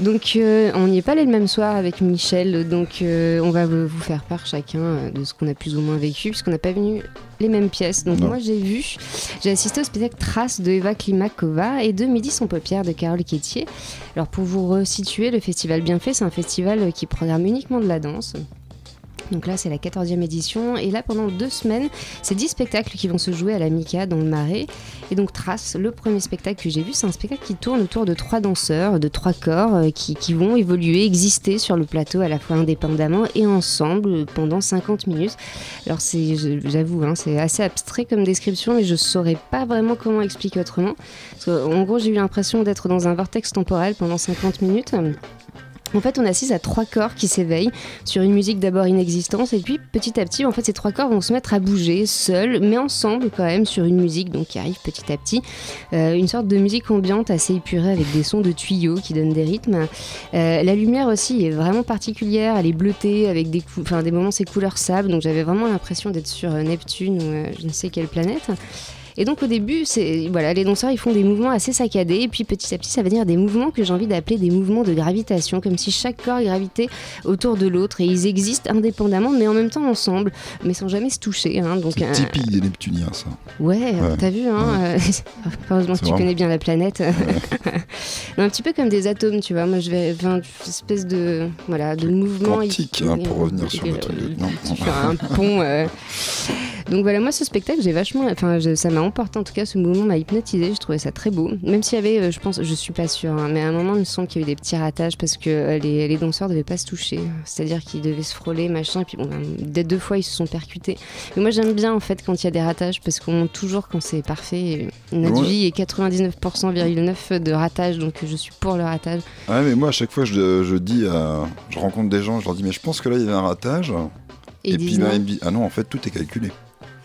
Donc euh, on n'y est pas allé le même soir avec Michel, donc euh, on va vous faire part chacun de ce qu'on a plus ou moins vécu, puisqu'on n'a pas venu les mêmes pièces. Donc Non. moi j'ai vu, j'ai assisté au spectacle Trace de Eva Klimakova et de Midi son paupière de Carole Quétier. Alors pour vous resituer, le festival Bienfait, c'est un festival qui programme uniquement de la danse. Donc là, c'est la 14e édition. Et là, pendant deux semaines, c'est 10 spectacles qui vont se jouer à la Mica dans le Marais. Et donc, Trace, le premier spectacle que j'ai vu, c'est un spectacle qui tourne autour de trois danseurs, de trois corps, euh, qui, vont évoluer, exister sur le plateau à la fois indépendamment et ensemble pendant 50 minutes. Alors, j'avoue, hein, c'est assez abstrait comme description, mais je saurais pas vraiment comment expliquer autrement. Parce en gros, j'ai eu l'impression d'être dans un vortex temporel pendant 50 minutes. En fait, on assiste à trois corps qui s'éveillent sur une musique d'abord inexistante et puis petit à petit, en fait, ces trois corps vont se mettre à bouger seuls, mais ensemble quand même sur une musique donc qui arrive petit à petit, Euh, une sorte de musique ambiante assez épurée avec des sons de tuyaux qui donnent des rythmes. Euh, la lumière aussi est vraiment particulière, elle est bleutée avec des, enfin, des moments c'est couleur sable, donc j'avais vraiment l'impression d'être sur euh, Neptune ou je ne sais quelle planète. Et donc au début, c'est voilà, les danseurs ils font des mouvements assez saccadés et puis petit à petit ça va devenir des mouvements que j'ai envie d'appeler des mouvements de gravitation, comme si chaque corps gravitait autour de l'autre et ils existent indépendamment mais en même temps ensemble, mais sans jamais se toucher. hein. donc C'est un- typique des Neptuniens, ça. Ouais, Ouais. t'as vu, hein euh, Heureusement que tu vraiment- connais bien la planète. un petit peu comme des atomes, tu vois. Moi, je vais, enfin, une espèce de, voilà, de mouvement. Quantique, hein, pour revenir sur le truc. Non, un pont. euh. Donc voilà, moi, ce spectacle, j'ai vachement, enfin, je- ça m'a emporté. En tout cas, ce mouvement m'a hypnotisé. Je trouvais ça très beau. Même s'il y avait, euh, je pense, je suis pas sûre, hein, mais à un moment, il me semble qu'il y a eu des petits ratages parce que euh, les, les danseurs devaient pas se toucher. C'est-à-dire qu'ils devaient se frôler, machin. Et puis bon, ben, dès deux fois, ils se sont percutés. Mais moi, j'aime bien en fait quand il y a des ratages parce qu'on montre toujours quand c'est parfait. Notre Ouais. vie est 99,9% de ratage, donc je suis pour le ratage. Ouais, mais moi, à chaque fois, je, je dis, à- je rencontre des gens, je leur dis, mais je pense que là, il y avait un ratage. Et puis, disent bah, ils me disent, ah non, en fait, tout est calculé.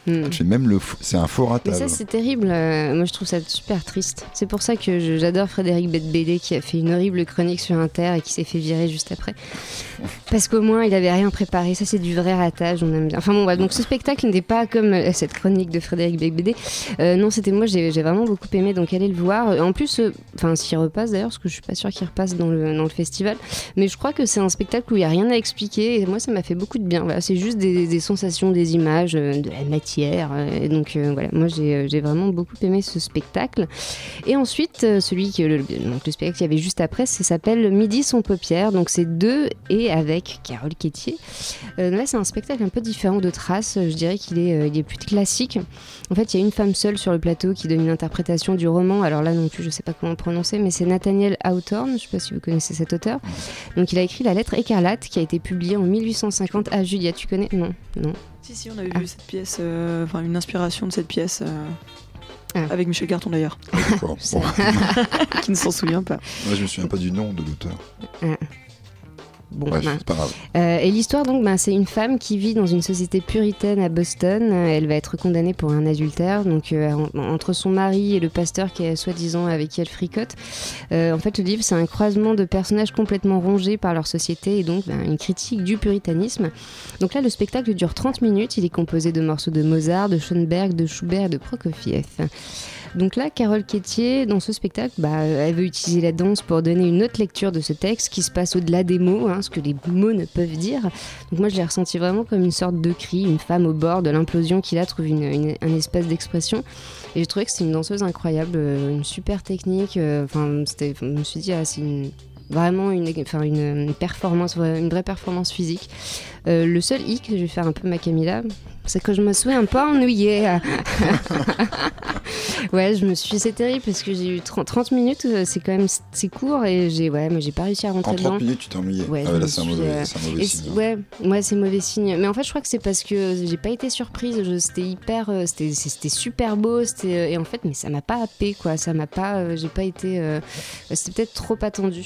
Hmm. C'est même le, c'est un faux Mais ratage. ça, c'est terrible. Euh, moi, je trouve ça super triste. C'est pour ça que j'adore Frédéric Betbédé qui a fait une horrible chronique sur Inter et qui s'est fait virer juste après. Parce qu'au moins, il avait rien préparé. Ça, c'est du vrai ratage. On aime bien. Enfin bon, voilà. donc ce spectacle n'était pas comme euh, cette chronique de Frédéric Betbédé. Euh, non, c'était moi. J'ai vraiment beaucoup aimé. Donc allez le voir. En plus, euh, enfin, s'il repasse d'ailleurs, parce que je suis pas sûre qu'il repasse dans le dans le festival. Mais je crois que c'est un spectacle où il y a rien à expliquer. Et moi, ça m'a fait beaucoup de bien. Voilà, c'est juste des, des sensations, des images, de la matière. Euh, et donc euh, voilà, moi j'ai euh, j'ai vraiment beaucoup aimé ce spectacle. Et ensuite, celui que le, spectacle qu'il y avait juste après, ça s'appelle Midi son paupière. Donc c'est deux et avec Carole Quétier. Euh, là, c'est un spectacle un peu différent de Trace. Je dirais qu'il est, il est plus classique. En fait, il y a une femme seule sur le plateau qui donne une interprétation du roman. Alors là non plus, je sais pas comment prononcer, mais c'est Nathaniel Hawthorne. Je sais pas si vous connaissez cet auteur. Donc il a écrit La lettre écarlate qui a été publiée en 1850 à Julia. Tu connais? Non, non. Si, si, on avait Ah. vu cette pièce, euh, enfin une inspiration de cette pièce. euh, Ah. Avec Michel Carton d'ailleurs, D'accord. Bon. qui ne s'en souvient pas. Moi, je me souviens pas du nom de l'auteur. Bon, Bref, ben, pas grave. Euh, et l'histoire, donc, ben, c'est une femme qui vit dans une société puritaine à Boston. Euh, Elle va être condamnée pour un adultère. Donc, euh, en- entre son mari et le pasteur qui est soi-disant avec qui elle fricote. Euh, en fait, le livre, c'est un croisement de personnages complètement rongés par leur société et donc ben, une critique du puritanisme. Donc là, le spectacle dure 30 minutes. Il est composé de morceaux de Mozart, de Schoenberg, de Schubert et de Prokofiev. Donc là, Carole Quétier, dans ce spectacle, bah, elle veut utiliser la danse pour donner une autre lecture de ce texte qui se passe au-delà des mots, hein, ce que les mots ne peuvent dire. Donc moi, je l'ai ressenti vraiment comme une sorte de cri, une femme au bord de l'implosion qui là trouve un espace d'expression. Et j'ai trouvé que c'était une danseuse incroyable, euh, une super technique. euh, Enfin, c'était, je me suis dit, ah, c'est vraiment une, performance, une vraie performance physique. Euh, le seul hic, je vais faire un peu ma Camilla, c'est que je me suis un peu ennuyée. ouais, je me suis, c'est terrible parce que j'ai eu 30, 30 minutes, euh, c'est quand même c'est court et j'ai ouais, mais j'ai pas réussi à rentrer En 30 dedans. minutes, tu t'es ennuyé. Ouais, ah je ouais, là, me c'est un suis, mauvais, euh, c'est un mauvais signe. c'est- ouais, ouais, c'est mauvais signe. Mais en fait, je crois que c'est parce que j'ai pas été surprise. C'était hyper, euh, c'était c'était super beau. C'était et en fait, mais ça m'a pas happé quoi. Ça m'a pas, j'ai pas été. euh, c'était peut-être trop attendu.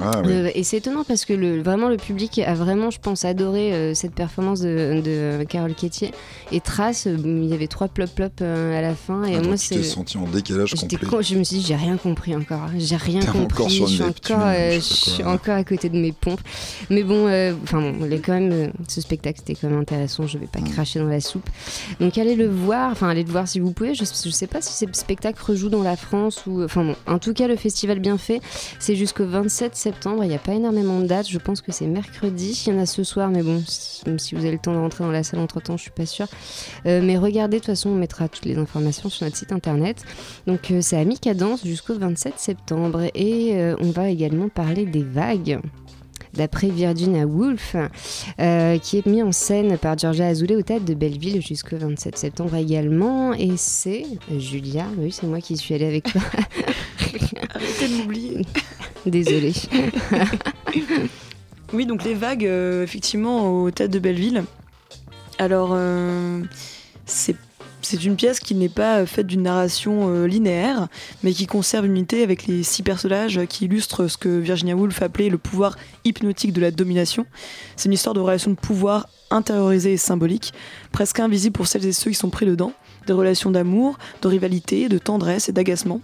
Ah. Euh, et c'est étonnant parce que le, vraiment le public a vraiment, je pense, adoré euh, cette performance de, de Carole Quétier. Et Trace, euh, il y avait trois plop plop euh, à la fin. Et Ah, moi, c'est. senti en décalage complet. je me suis dit, j'ai rien compris encore. J'ai rien compris. encore sur je suis encore, euh, je suis encore à côté de mes pompes. Mais bon, euh, enfin bon, quand même, euh, ce spectacle c'était quand même intéressant. Je vais pas Mm. cracher dans la soupe. Donc allez le voir. Enfin allez le voir si vous pouvez. Je, je sais pas si ce spectacle rejoue dans la France ou. Enfin bon, en tout cas le festival bien fait, c'est jusqu'au 27 septembre. Il n'y a pas énormément de dates. Je pense que c'est mercredi. Il y en a ce soir, mais bon, si vous avez le temps de rentrer dans la salle entre temps, je suis pas sûre. Euh, mais regardez, de toute façon, on mettra toutes les informations sur notre site internet. Donc euh, c'est à mi-cadence jusqu'au 27 septembre. Et euh, on va également parler des vagues. D'après Virginia Woolf, euh, qui est mis en scène par Georgia Azoulay au théâtre de Belleville jusqu'au 27 septembre également. Et c'est Julia, oui, c'est moi qui suis allée avec toi. Arrêtez de m'oublier. Désolée. Oui, donc les vagues, euh, effectivement, au théâtre de Belleville. Alors, euh, c'est c'est une pièce qui n'est pas faite d'une narration euh, linéaire, mais qui conserve une unité avec les six personnages qui illustrent ce que Virginia Woolf appelait le pouvoir hypnotique de la domination. C'est une histoire de relations de pouvoir intériorisées et symboliques, presque invisibles pour celles et ceux qui sont pris dedans, des relations d'amour, de rivalité, de tendresse et d'agacement.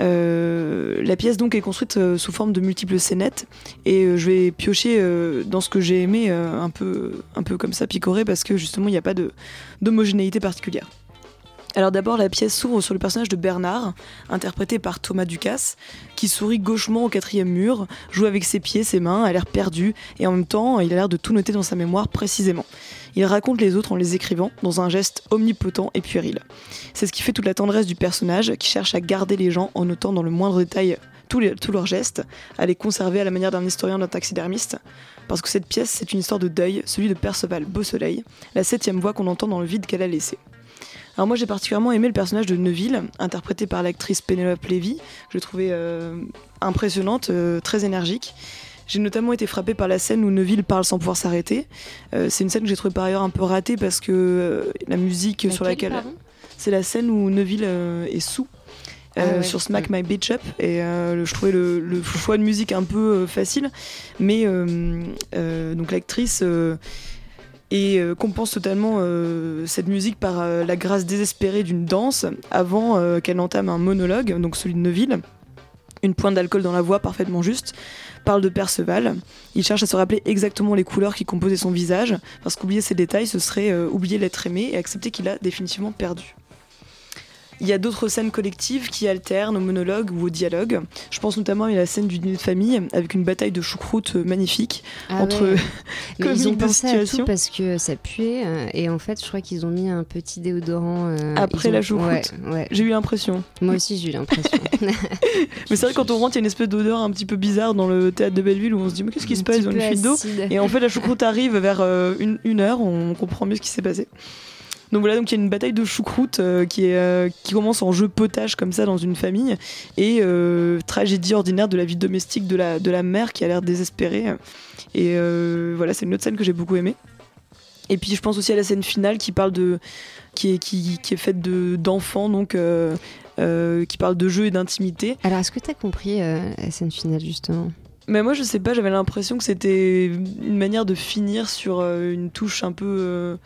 Euh, la pièce donc est construite euh, sous forme de multiples scénettes et euh, je vais piocher dans ce que j'ai aimé un peu comme ça picorer parce que justement il n'y a pas d'homogénéité particulière. Alors d'abord la pièce s'ouvre sur le personnage de Bernard interprété par Thomas Ducasse qui sourit gauchement au quatrième mur, joue avec ses pieds, ses mains, a l'air perdu et en même temps il a l'air de tout noter dans sa mémoire précisément. Il raconte les autres en les écrivant dans un geste omnipotent et puéril. C'est ce qui fait toute la tendresse du personnage qui cherche à garder les gens en notant dans le moindre détail tous, leurs gestes, à les conserver à la manière d'un historien, d'un taxidermiste. Parce que cette pièce, c'est une histoire de deuil, celui de Perceval Beausoleil, la septième voix qu'on entend dans le vide qu'elle a laissé. Alors moi j'ai particulièrement aimé le personnage de Neville, interprété par l'actrice Penelope Levy. Je l'ai trouvée euh, impressionnante, euh, très énergique. J'ai notamment été frappée par la scène où Neville parle sans pouvoir s'arrêter. Euh, c'est une scène que j'ai trouvée par ailleurs un peu ratée parce que euh, la musique sur Laquelle, C'est la scène où Neville est sous. euh, Ah ouais, sur Smack My Bitch Up et euh, le- je trouvais le, le choix de musique un peu euh, facile mais donc l'actrice et euh, compense totalement euh, cette musique par euh, la grâce désespérée d'une danse avant qu'elle n'entame un monologue donc celui de Neville une pointe d'alcool dans la voix parfaitement juste parle de Perceval il cherche à se rappeler exactement les couleurs qui composaient son visage parce qu'oublier ces détails ce serait oublier l'être aimé et accepter qu'il a définitivement perdu il y a d'autres scènes collectives qui alternent au monologue ou au dialogue. Je pense notamment à la scène du dîner de famille avec une bataille de choucroute euh, magnifique Ah entre ouais. Mais ils ont pensé à tout parce que ça puait euh, et en fait je crois qu'ils ont mis un petit déodorant euh, Après ont- la choucroute. Ouais, ouais. J'ai eu l'impression. Moi aussi j'ai eu l'impression. Mais c'est vrai quand on rentre, il y a une espèce d'odeur un petit peu bizarre dans le théâtre de Belleville où on se dit mais qu'est-ce qui se passe Ils ont une fuite d'eau? Et en fait la choucroute arrive vers euh, une, une heure, on comprend mieux ce qui s'est passé. Donc voilà, donc il y a une bataille de choucroute euh, qui, est, euh, qui commence en jeu potage comme ça dans une famille et euh, tragédie ordinaire de la vie domestique de la, de la mère qui a l'air désespérée. Et voilà, c'est une autre scène que j'ai beaucoup aimée. Et puis je pense aussi à la scène finale qui parle de qui est qui, qui est faite de d'enfants donc euh, euh, qui parle de jeu et d'intimité. Alors est-ce que tu as compris euh, la scène finale justement? Mais moi je sais pas, j'avais l'impression que c'était une manière de finir sur une touche un peu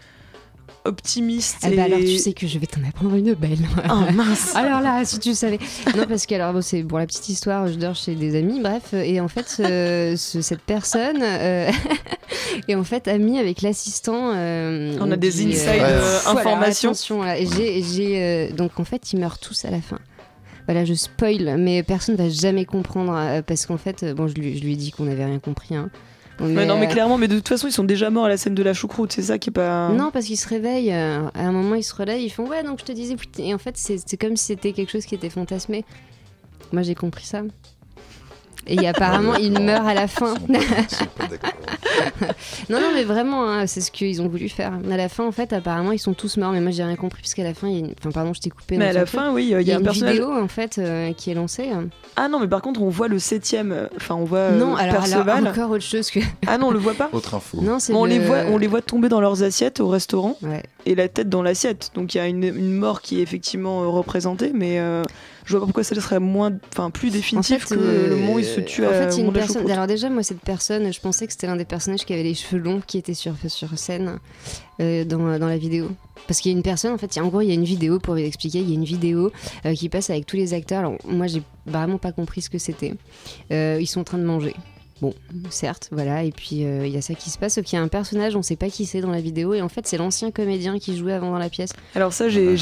optimiste. Ah bah et- alors tu sais que je vais t'en apprendre une belle. Oh mince. Alors là, si tu savais. Non, parce que alors bon, c'est pour la petite histoire, je dors chez des amis, bref, et en fait, ce- ce- cette personne euh, est en fait amie avec l'assistant. euh, On a des du, inside, euh, voilà, informations. attention, là, j'ai, j'ai, donc en fait, ils meurent tous à la fin. Voilà, je spoil, mais personne va jamais comprendre parce qu'en fait, bon, je lui, je lui ai dit qu'on n'avait rien compris. Hein. Mais non mais clairement, mais de toute façon ils sont déjà morts à la scène de la choucroute, c'est ça qui est pas. Non, parce qu'ils se réveillent. euh, à un moment, ils se relèvent. Ils font Ouais, donc je te disais. Et en fait, c'est comme si c'était quelque chose qui était fantasmé. Moi, j'ai compris ça. Et apparemment, il meurt à la fin. Non, non, mais vraiment, hein, c'est ce qu'ils ont voulu faire. À la fin, en fait, apparemment, ils sont tous morts. Mais moi, j'ai rien compris, puisqu'à la fin, il y a une... Enfin, pardon, je t'ai coupé. Mais à la truc. fin, oui, il y a un une personnage. vidéo, en fait, euh, qui est lancée. Ah non, mais par contre, on voit le septième. euh, Enfin, on voit euh, non, alors, alors, Perceval. encore autre chose que. Ah non, on le voit pas. Autre info. Non, c'est on, le- les voit, on les voit tomber dans leurs assiettes au restaurant Ouais. et la tête dans l'assiette. Donc il y a une, une mort qui est effectivement euh, représentée, mais euh, je vois pas pourquoi ça serait moins, enfin plus définitif que euh, le moment où il se tue en à- fait, une personne. Alors déjà, moi, cette personne, je pensais que c'était l'un des personnages qui avait les cheveux longs qui était sur sur scène euh, dans, dans la vidéo. Parce qu'il y a une personne, en fait, en gros, il y a une vidéo pour vous expliquer. Il y a une vidéo euh, qui passe avec tous les acteurs. Alors moi, j'ai vraiment pas compris ce que c'était. Euh, ils sont en train de manger. Bon, certes, voilà, et puis euh, il y a ça qui se passe, sauf qu'il y a un personnage, on sait pas qui c'est dans la vidéo, et en fait c'est l'ancien comédien qui jouait avant dans la pièce. Alors ça, j'ai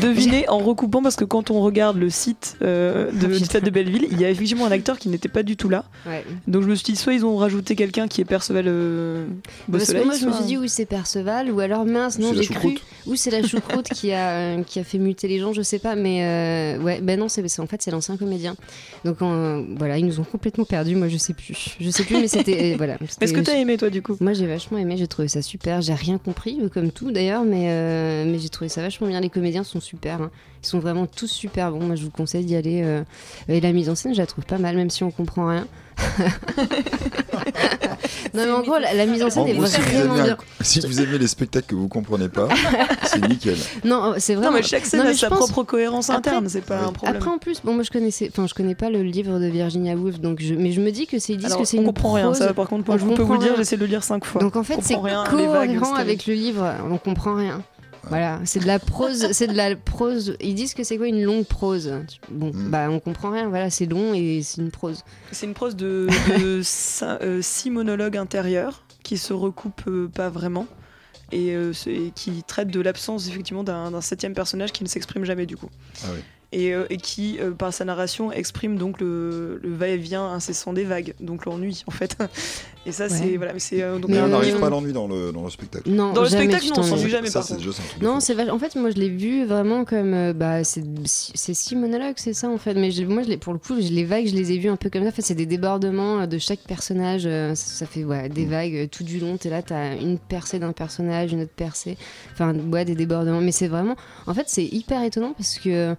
deviné en recoupant parce que quand on regarde le site euh, de, du stade de Belleville, il y a effectivement un acteur qui n'était pas du tout là. Ouais. Donc je me suis dit, soit ils ont rajouté quelqu'un qui est Perceval euh, Parce que moi je me suis dit, oui, c'est Perceval, ou alors mince, non, j'ai cru. Ou c'est la choucroute qui, a, euh, qui a fait muter les gens, je sais pas, mais euh, ouais, ben non, c'est en fait c'est l'ancien comédien. Donc voilà, ils nous ont complètement perdus, moi je sais plus. Je sais plus, mais c'était. euh, voilà, Est-ce que t'as aimé toi du coup? Moi j'ai vachement aimé, j'ai trouvé ça super. J'ai rien compris, comme tout d'ailleurs, mais, euh, mais j'ai trouvé ça vachement bien. Les comédiens sont super, hein. ils sont vraiment tous super bons. Moi je vous conseille d'y aller. euh, Et la mise en scène, je la trouve pas mal, même si on comprend rien. non mais en gros, la, la mise en scène En est gros, si vous, vraiment aimez bien. un- si vous aimez les spectacles que vous comprenez pas, c'est nickel. Non, c'est vraiment. Non mais chaque scène Non, mais a sa pense- propre cohérence Après- interne, c'est pas un problème. Après en plus, bon moi je connaissais, enfin je connais pas le livre de Virginia Woolf, donc je, mais je me dis que c'est ils disent Alors, que c'est on une comprend rien, ça par contre, moi on je peux vous le dire, j'essaie de le lire cinq fois. Donc en fait On c'est cohérent avec le livre, on comprend rien. Voilà, c'est de la prose, c'est de la prose. Ils disent que c'est quoi une longue prose? Bon, Mm. bah on comprend rien. Voilà, c'est long et c'est une prose. C'est une prose de, euh, six monologues intérieurs qui se recoupent euh, pas vraiment et, euh, et qui traitent de l'absence effectivement d'un d'un septième personnage qui ne s'exprime jamais du coup. Ah oui. Et, euh, et qui, euh, par sa narration, exprime donc le, le va-et-vient incessant des vagues, donc l'ennui en fait. Et ça, c'est Ouais. voilà, mais c'est euh, donc Mais on n'arrive pas à l'ennui dans le, dans le spectacle. Non, Dans le spectacle, tu non, on s'ennuie jamais Ça, par c'est contre. déjà c'est un truc de Non, c'est vach- en fait moi je l'ai vu vraiment comme euh, bah c'est c'est six monologues, c'est ça en fait. Mais je- moi je l'ai pour le coup, je- les vagues, je les ai vus un peu comme ça. En fait, c'est des débordements euh, de chaque personnage. euh, ça, ça fait ouais, des vagues euh, tout du long. T'es là, t'as une percée d'un personnage, une autre percée. Enfin ouais, des débordements. Mais c'est vraiment, en fait, c'est hyper étonnant parce que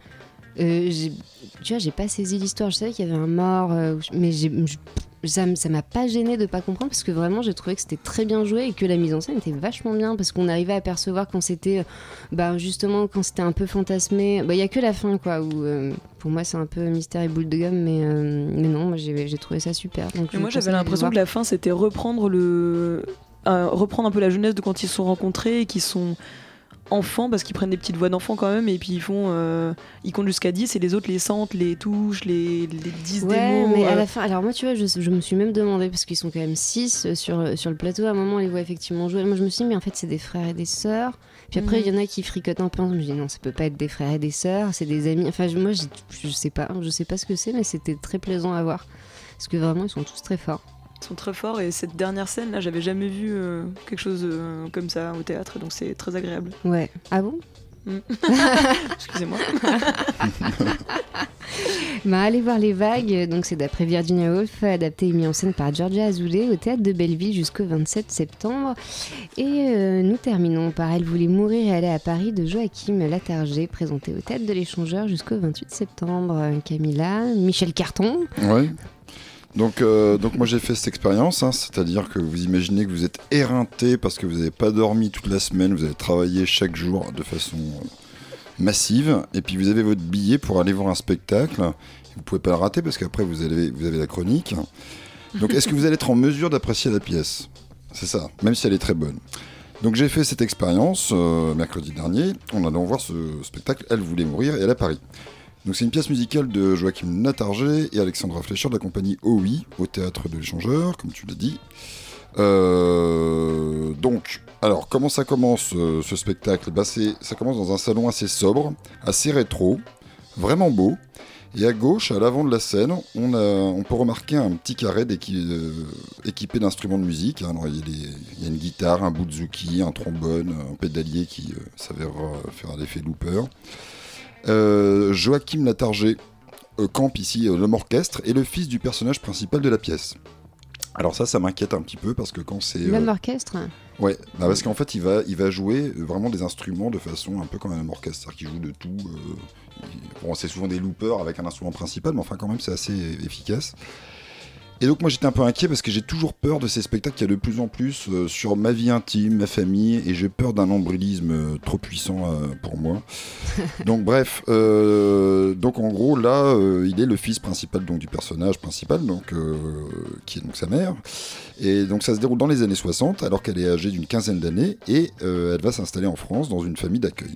tu vois, j'ai pas saisi l'histoire. Je savais qu'il y avait un mort, euh, mais j'ai ça m'a pas gêné de pas comprendre parce que vraiment j'ai trouvé que c'était très bien joué et que la mise en scène était vachement bien parce qu'on arrivait à percevoir quand c'était euh, bah justement quand c'était un peu fantasmé. Bah il y a que la fin quoi où euh, pour moi c'est un peu mystère et boule de gomme mais euh, mais non j'ai trouvé ça super. Donc moi j'avais l'impression que la fin c'était reprendre le euh, reprendre un peu la jeunesse de quand ils se sont rencontrés et qu'ils sont enfants parce qu'ils prennent des petites voix d'enfants quand même et puis ils font euh, ils comptent jusqu'à 10 et les autres les sentent, les touchent, les, les disent Ouais, des mots. mais à euh. la fin, alors moi, tu vois, je, je me suis même demandé, parce qu'ils sont quand même six sur, sur le plateau, à un moment, on les voit effectivement jouer. Moi, je me suis dit, mais en fait, c'est des frères et des sœurs. Puis après, il Mhm. y en a qui fricotent un peu. Je me dis, non, ça peut pas être des frères et des sœurs, c'est des amis. Enfin, moi, je sais pas, je sais pas ce que c'est, mais c'était très plaisant à voir. Parce que vraiment, ils sont tous très forts. Sont très forts et cette dernière scène là j'avais jamais vu euh, quelque chose euh, comme ça au théâtre donc c'est très agréable. Ouais. Ah bon Mm. Excusez-moi. Bah, allez voir les vagues, donc c'est d'après Virginia Woolf, adapté et mis en scène par Georgia Azoulay au théâtre de Belleville jusqu'au 27 septembre. Et euh, nous terminons par Elle voulait mourir et aller à Paris de Joachim Latarger, présenté au théâtre de l'échangeur jusqu'au 28 septembre. Camilla, Michel Carton. Ouais. Donc, euh, donc moi j'ai fait cette expérience, hein, c'est-à-dire que vous imaginez que vous êtes éreinté parce que vous n'avez pas dormi toute la semaine, vous avez travaillé chaque jour de façon euh, massive, et puis vous avez votre billet pour aller voir un spectacle. Vous pouvez pas le rater parce qu'après vous avez, vous avez la chronique. Donc est-ce que vous allez être en mesure d'apprécier la pièce? C'est ça, même si elle est très bonne. Donc j'ai fait cette expérience euh, mercredi dernier en allant voir ce spectacle Elle voulait mourir et elle à Paris. Donc c'est une pièce musicale de Joachim Natarger et Alexandra Fleischer de la compagnie OUI au théâtre de l'échangeur, comme tu l'as dit. Euh, donc, alors comment ça commence euh, ce spectacle? Bah, Ça commence dans un salon assez sobre, assez rétro, vraiment beau. Et à gauche, à l'avant de la scène, on, a, on peut remarquer un petit carré euh, équipé d'instruments de musique. Il, y a une guitare, un bouzouki, un trombone, un pédalier qui s'avère faire l'effet looper. Euh, Joachim Latarger euh, campe ici euh, l'homme orchestre et le fils du personnage principal de la pièce. Alors ça, ça m'inquiète un petit peu parce que quand c'est... euh, L'homme orchestre Ouais, bah parce qu'en fait, il va, il va jouer vraiment des instruments de façon un peu comme un orchestre, c'est-à-dire qu'il joue de tout. euh, bon, c'est souvent des loopers avec un instrument principal, mais enfin, quand même, c'est assez efficace. Et donc, moi, j'étais un peu inquiet parce que j'ai toujours peur de ces spectacles qu'il y a de plus en plus euh, sur ma vie intime, ma famille, et j'ai peur d'un nombrilisme euh, trop puissant euh, pour moi. donc, bref, euh, donc en gros, là, il est le fils principal donc du personnage principal, donc qui est donc sa mère. Et donc ça se déroule dans les années 60, alors qu'elle est âgée d'une quinzaine d'années, et elle va s'installer en France dans une famille d'accueil.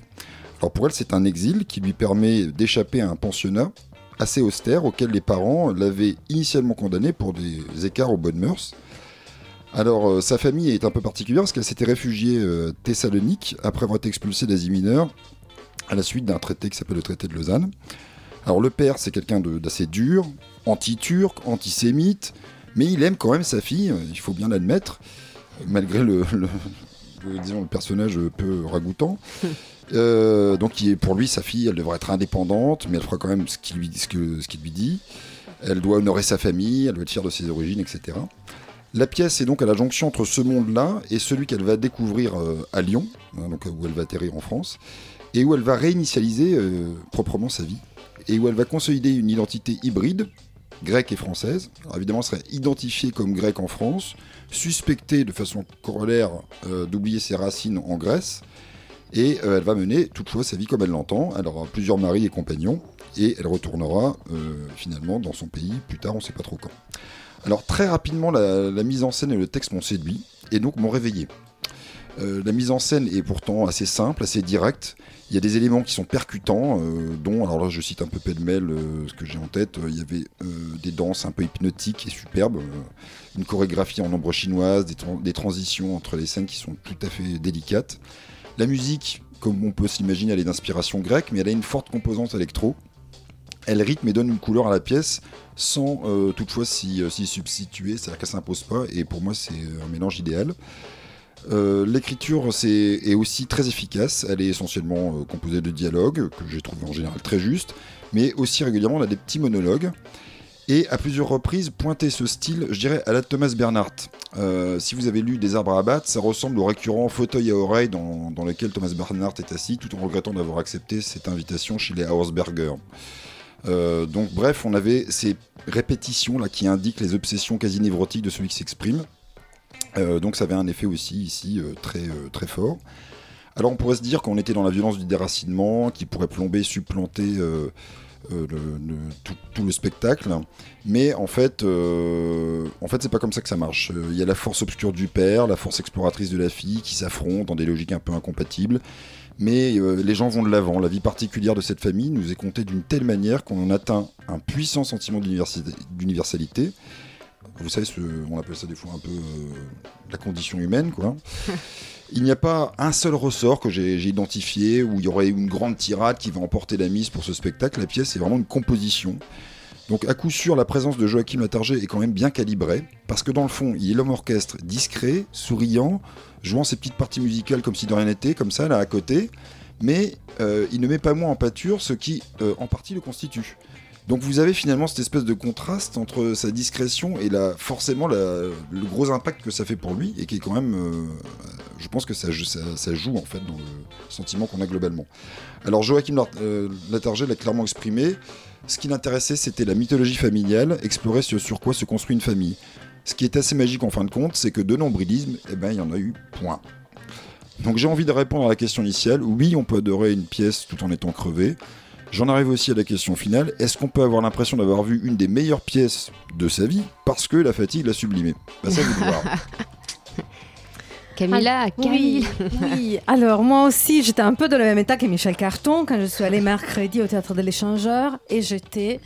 Alors pour elle, c'est un exil qui lui permet d'échapper à un pensionnat assez austère auquel les parents l'avaient initialement condamnée pour des écarts aux bonnes mœurs. Alors euh, sa famille est un peu particulière parce qu'elle s'était réfugiée euh, Thessalonique après avoir été expulsée d'Asie mineure à la suite d'un traité qui s'appelle le traité de Lausanne. Alors le père, c'est quelqu'un d'assez dur, anti-turc, antisémite, mais il aime quand même sa fille, euh, il faut bien l'admettre, malgré le, le- le- disons, le personnage peu ragoûtant. Euh, donc pour lui, sa fille, elle devrait être indépendante, mais elle fera quand même ce qu'il lui, dit. Elle doit honorer sa famille, elle doit être fière de ses origines, etc. La pièce est donc à la jonction entre ce monde-là et celui qu'elle va découvrir euh, à Lyon, hein, donc où elle va atterrir en France, et où elle va réinitialiser euh, proprement sa vie, et où elle va consolider une identité hybride, grecque et française. Alors évidemment, elle serait identifiée comme grecque en France, suspectée de façon corollaire d'oublier ses racines en Grèce, et euh, elle va mener toutefois sa vie comme elle l'entend. Elle aura plusieurs maris et compagnons, et elle retournera euh, finalement dans son pays plus tard, on ne sait pas trop quand. Alors très rapidement, la, mise en scène et le texte m'ont séduit, et donc m'ont réveillé. Euh, la mise en scène est pourtant assez simple, assez directe. Il y a des éléments qui sont percutants, dont, alors là je cite un peu pêle-mêle ce que j'ai en tête, il y avait des danses un peu hypnotiques et superbes, une chorégraphie en ombre chinoise, des, des transitions entre les scènes qui sont tout à fait délicates. La musique, comme on peut s'imaginer, elle est d'inspiration grecque, mais elle a une forte composante électro. Elle rythme et donne une couleur à la pièce sans euh, toutefois s'y euh, s'y substituer, c'est-à-dire qu'elle s'impose pas, et pour moi c'est un mélange idéal. Euh, L'écriture est aussi très efficace, elle est essentiellement euh, composée de dialogues, que j'ai trouvé en général très justes, mais aussi régulièrement on a des petits monologues, et à plusieurs reprises pointer ce style, je dirais, à la Thomas Bernhardt. Euh, si vous avez lu Des arbres à abattre, ça ressemble au récurrent fauteuil à oreille dans, dans lequel Thomas Bernhardt est assis, tout en regrettant d'avoir accepté cette invitation chez les Hausberger. Euh, donc bref, on avait ces répétitions là qui indiquent les obsessions quasi névrotiques de celui qui s'exprime. Euh, donc ça avait un effet aussi ici très, très fort. Alors on pourrait se dire qu'on était dans la violence du déracinement, qui pourrait plomber, supplanter euh, tout, le spectacle. Mais en fait, euh, en fait c'est pas comme ça que ça marche. Euh, Il y a la force obscure du père, la force exploratrice de la fille qui s'affrontent dans des logiques un peu incompatibles. Mais les gens vont de l'avant. La vie particulière de cette famille nous est contée d'une telle manière qu'on en atteint un puissant sentiment d'universalité. Vous savez, on appelle ça des fois un peu la condition humaine, quoi. Il n'y a pas un seul ressort que j'ai identifié où il y aurait une grande tirade qui va emporter la mise pour ce spectacle. La pièce est vraiment une composition. Donc à coup sûr, la présence de Joachim Latarget est quand même bien calibrée, parce que dans le fond, il est l'homme orchestre discret, souriant, jouant ses petites parties musicales comme si de rien n'était, comme ça, là à côté, mais euh, il ne met pas moins en pâture ce qui euh, en partie le constitue. Donc vous avez finalement cette espèce de contraste entre sa discrétion et forcément le gros impact que ça fait pour lui, et qui est quand même, euh, je pense que ça, joue en fait dans le sentiment qu'on a globalement. Alors Joachim euh, Latarget l'a clairement exprimé, ce qui l'intéressait c'était la mythologie familiale, explorer ce sur quoi se construit une famille. Ce qui est assez magique en fin de compte, c'est que de nombrilisme, eh ben, il y en a eu point. Donc j'ai envie de répondre à la question initiale. Oui, on peut adorer une pièce tout en étant crevé. J'en arrive aussi à la question finale. Est-ce qu'on peut avoir l'impression d'avoir vu une des meilleures pièces de sa vie parce que la fatigue l'a sublimée? Bah ça, vous voir. Camilla, Ah, Camille. Oui, oui. Alors, moi aussi, j'étais un peu dans le même état que Michel Carton quand je suis allée mercredi au théâtre de l'Échangeur et j'étais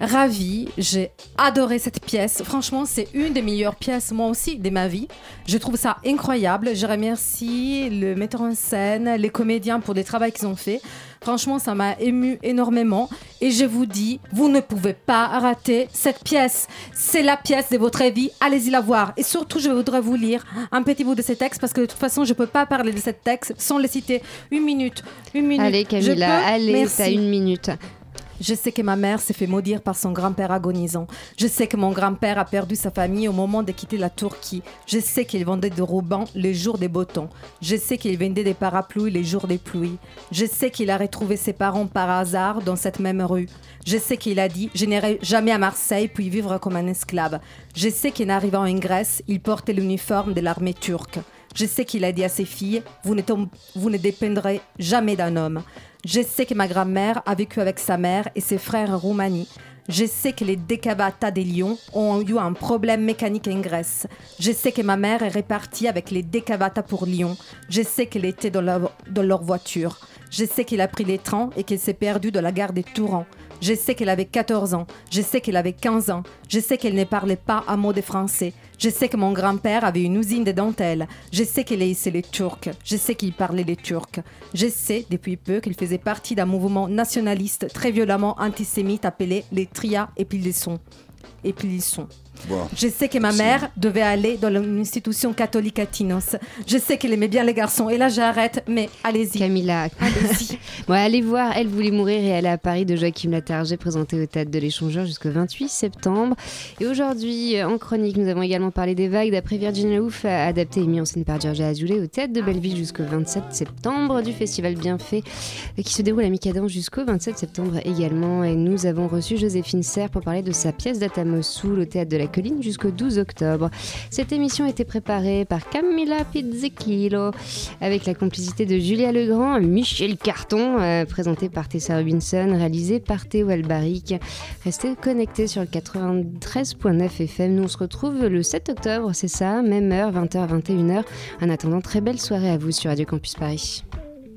ravie. J'ai adoré cette pièce. Franchement, c'est une des meilleures pièces, moi aussi, de ma vie. Je trouve ça incroyable. Je remercie le metteur en scène, les comédiens pour le travail qu'ils ont fait. Franchement, ça m'a ému énormément. Et je vous dis, vous ne pouvez pas rater cette pièce. C'est la pièce de votre vie. Allez-y la voir. Et surtout, je voudrais vous lire un petit bout de ce texte parce que de toute façon, je ne peux pas parler de ce texte sans le citer. Une minute. Une minute. Allez Camilla, allez, t'as une minute. Je sais que ma mère s'est fait maudire par son grand-père agonisant. Je sais que mon grand-père a perdu sa famille au moment de quitter la Turquie. Je sais qu'il vendait des rubans les jours des beaux temps. Je sais qu'il vendait des parapluies les jours des pluies. Je sais qu'il a retrouvé ses parents par hasard dans cette même rue. Je sais qu'il a dit Je n'irai jamais à Marseille puis vivre comme un esclave. Je sais qu'en arrivant en Grèce, il portait l'uniforme de l'armée turque. Je sais qu'il a dit à ses filles vous ne dépendrez jamais d'un homme. Je sais que ma grand-mère a vécu avec sa mère et ses frères en Roumanie. Je sais que les Decavata des Lions ont eu un problème mécanique en Grèce. Je sais que ma mère est répartie avec les Decavata pour Lyon. Je sais qu'elle était dans leur, voiture. Je sais qu'il a pris les trains et qu'elle s'est perdue dans la gare des Tourans. Je sais qu'elle avait 14 ans. Je sais qu'elle avait 15 ans. Je sais qu'elle ne parlait pas un mot de français. Je sais que mon grand-père avait une usine de dentelle. Je sais qu'elle haïssait les Turcs. Je sais qu'il parlait les Turcs. Je sais depuis peu qu'il faisait partie d'un mouvement nationaliste très violemment antisémite appelé les Tria et. Je sais que ma mère devait aller dans l'institution catholique à Tinos. Je sais qu'elle aimait bien les garçons. Et là, j'arrête, mais allez-y. Camilla, allez-y. bon, allez voir Elle voulait mourir et elle est à Paris de Joachim Latarget, présenté au Théâtre de l'Échangeur jusqu'au 28 septembre. Et aujourd'hui, euh, en chronique, nous avons également parlé des vagues d'après Virginia Woolf, euh, adapté et mis en scène par Giorgia Azoulay au Théâtre de Belleville jusqu'au 27 septembre, du festival Bienfait euh, qui se déroule à mi-cadence jusqu'au 27 septembre également. Et nous avons reçu Joséphine Serre pour parler de sa pièce d'Atamosoul au Théâtre de la Colline jusqu'au 12 octobre. Cette émission été préparée par Camilla Pizzichillo avec la complicité de Julia Legrand, Michel Carton, euh, présenté par Tessa Robinson, réalisé par Théo Albaric. Restez connectés sur le 93.9 FM. Nous on se retrouve le 7 octobre, c'est ça, même heure, 20h, 21h. En attendant, très belle soirée à vous sur Radio Campus Paris.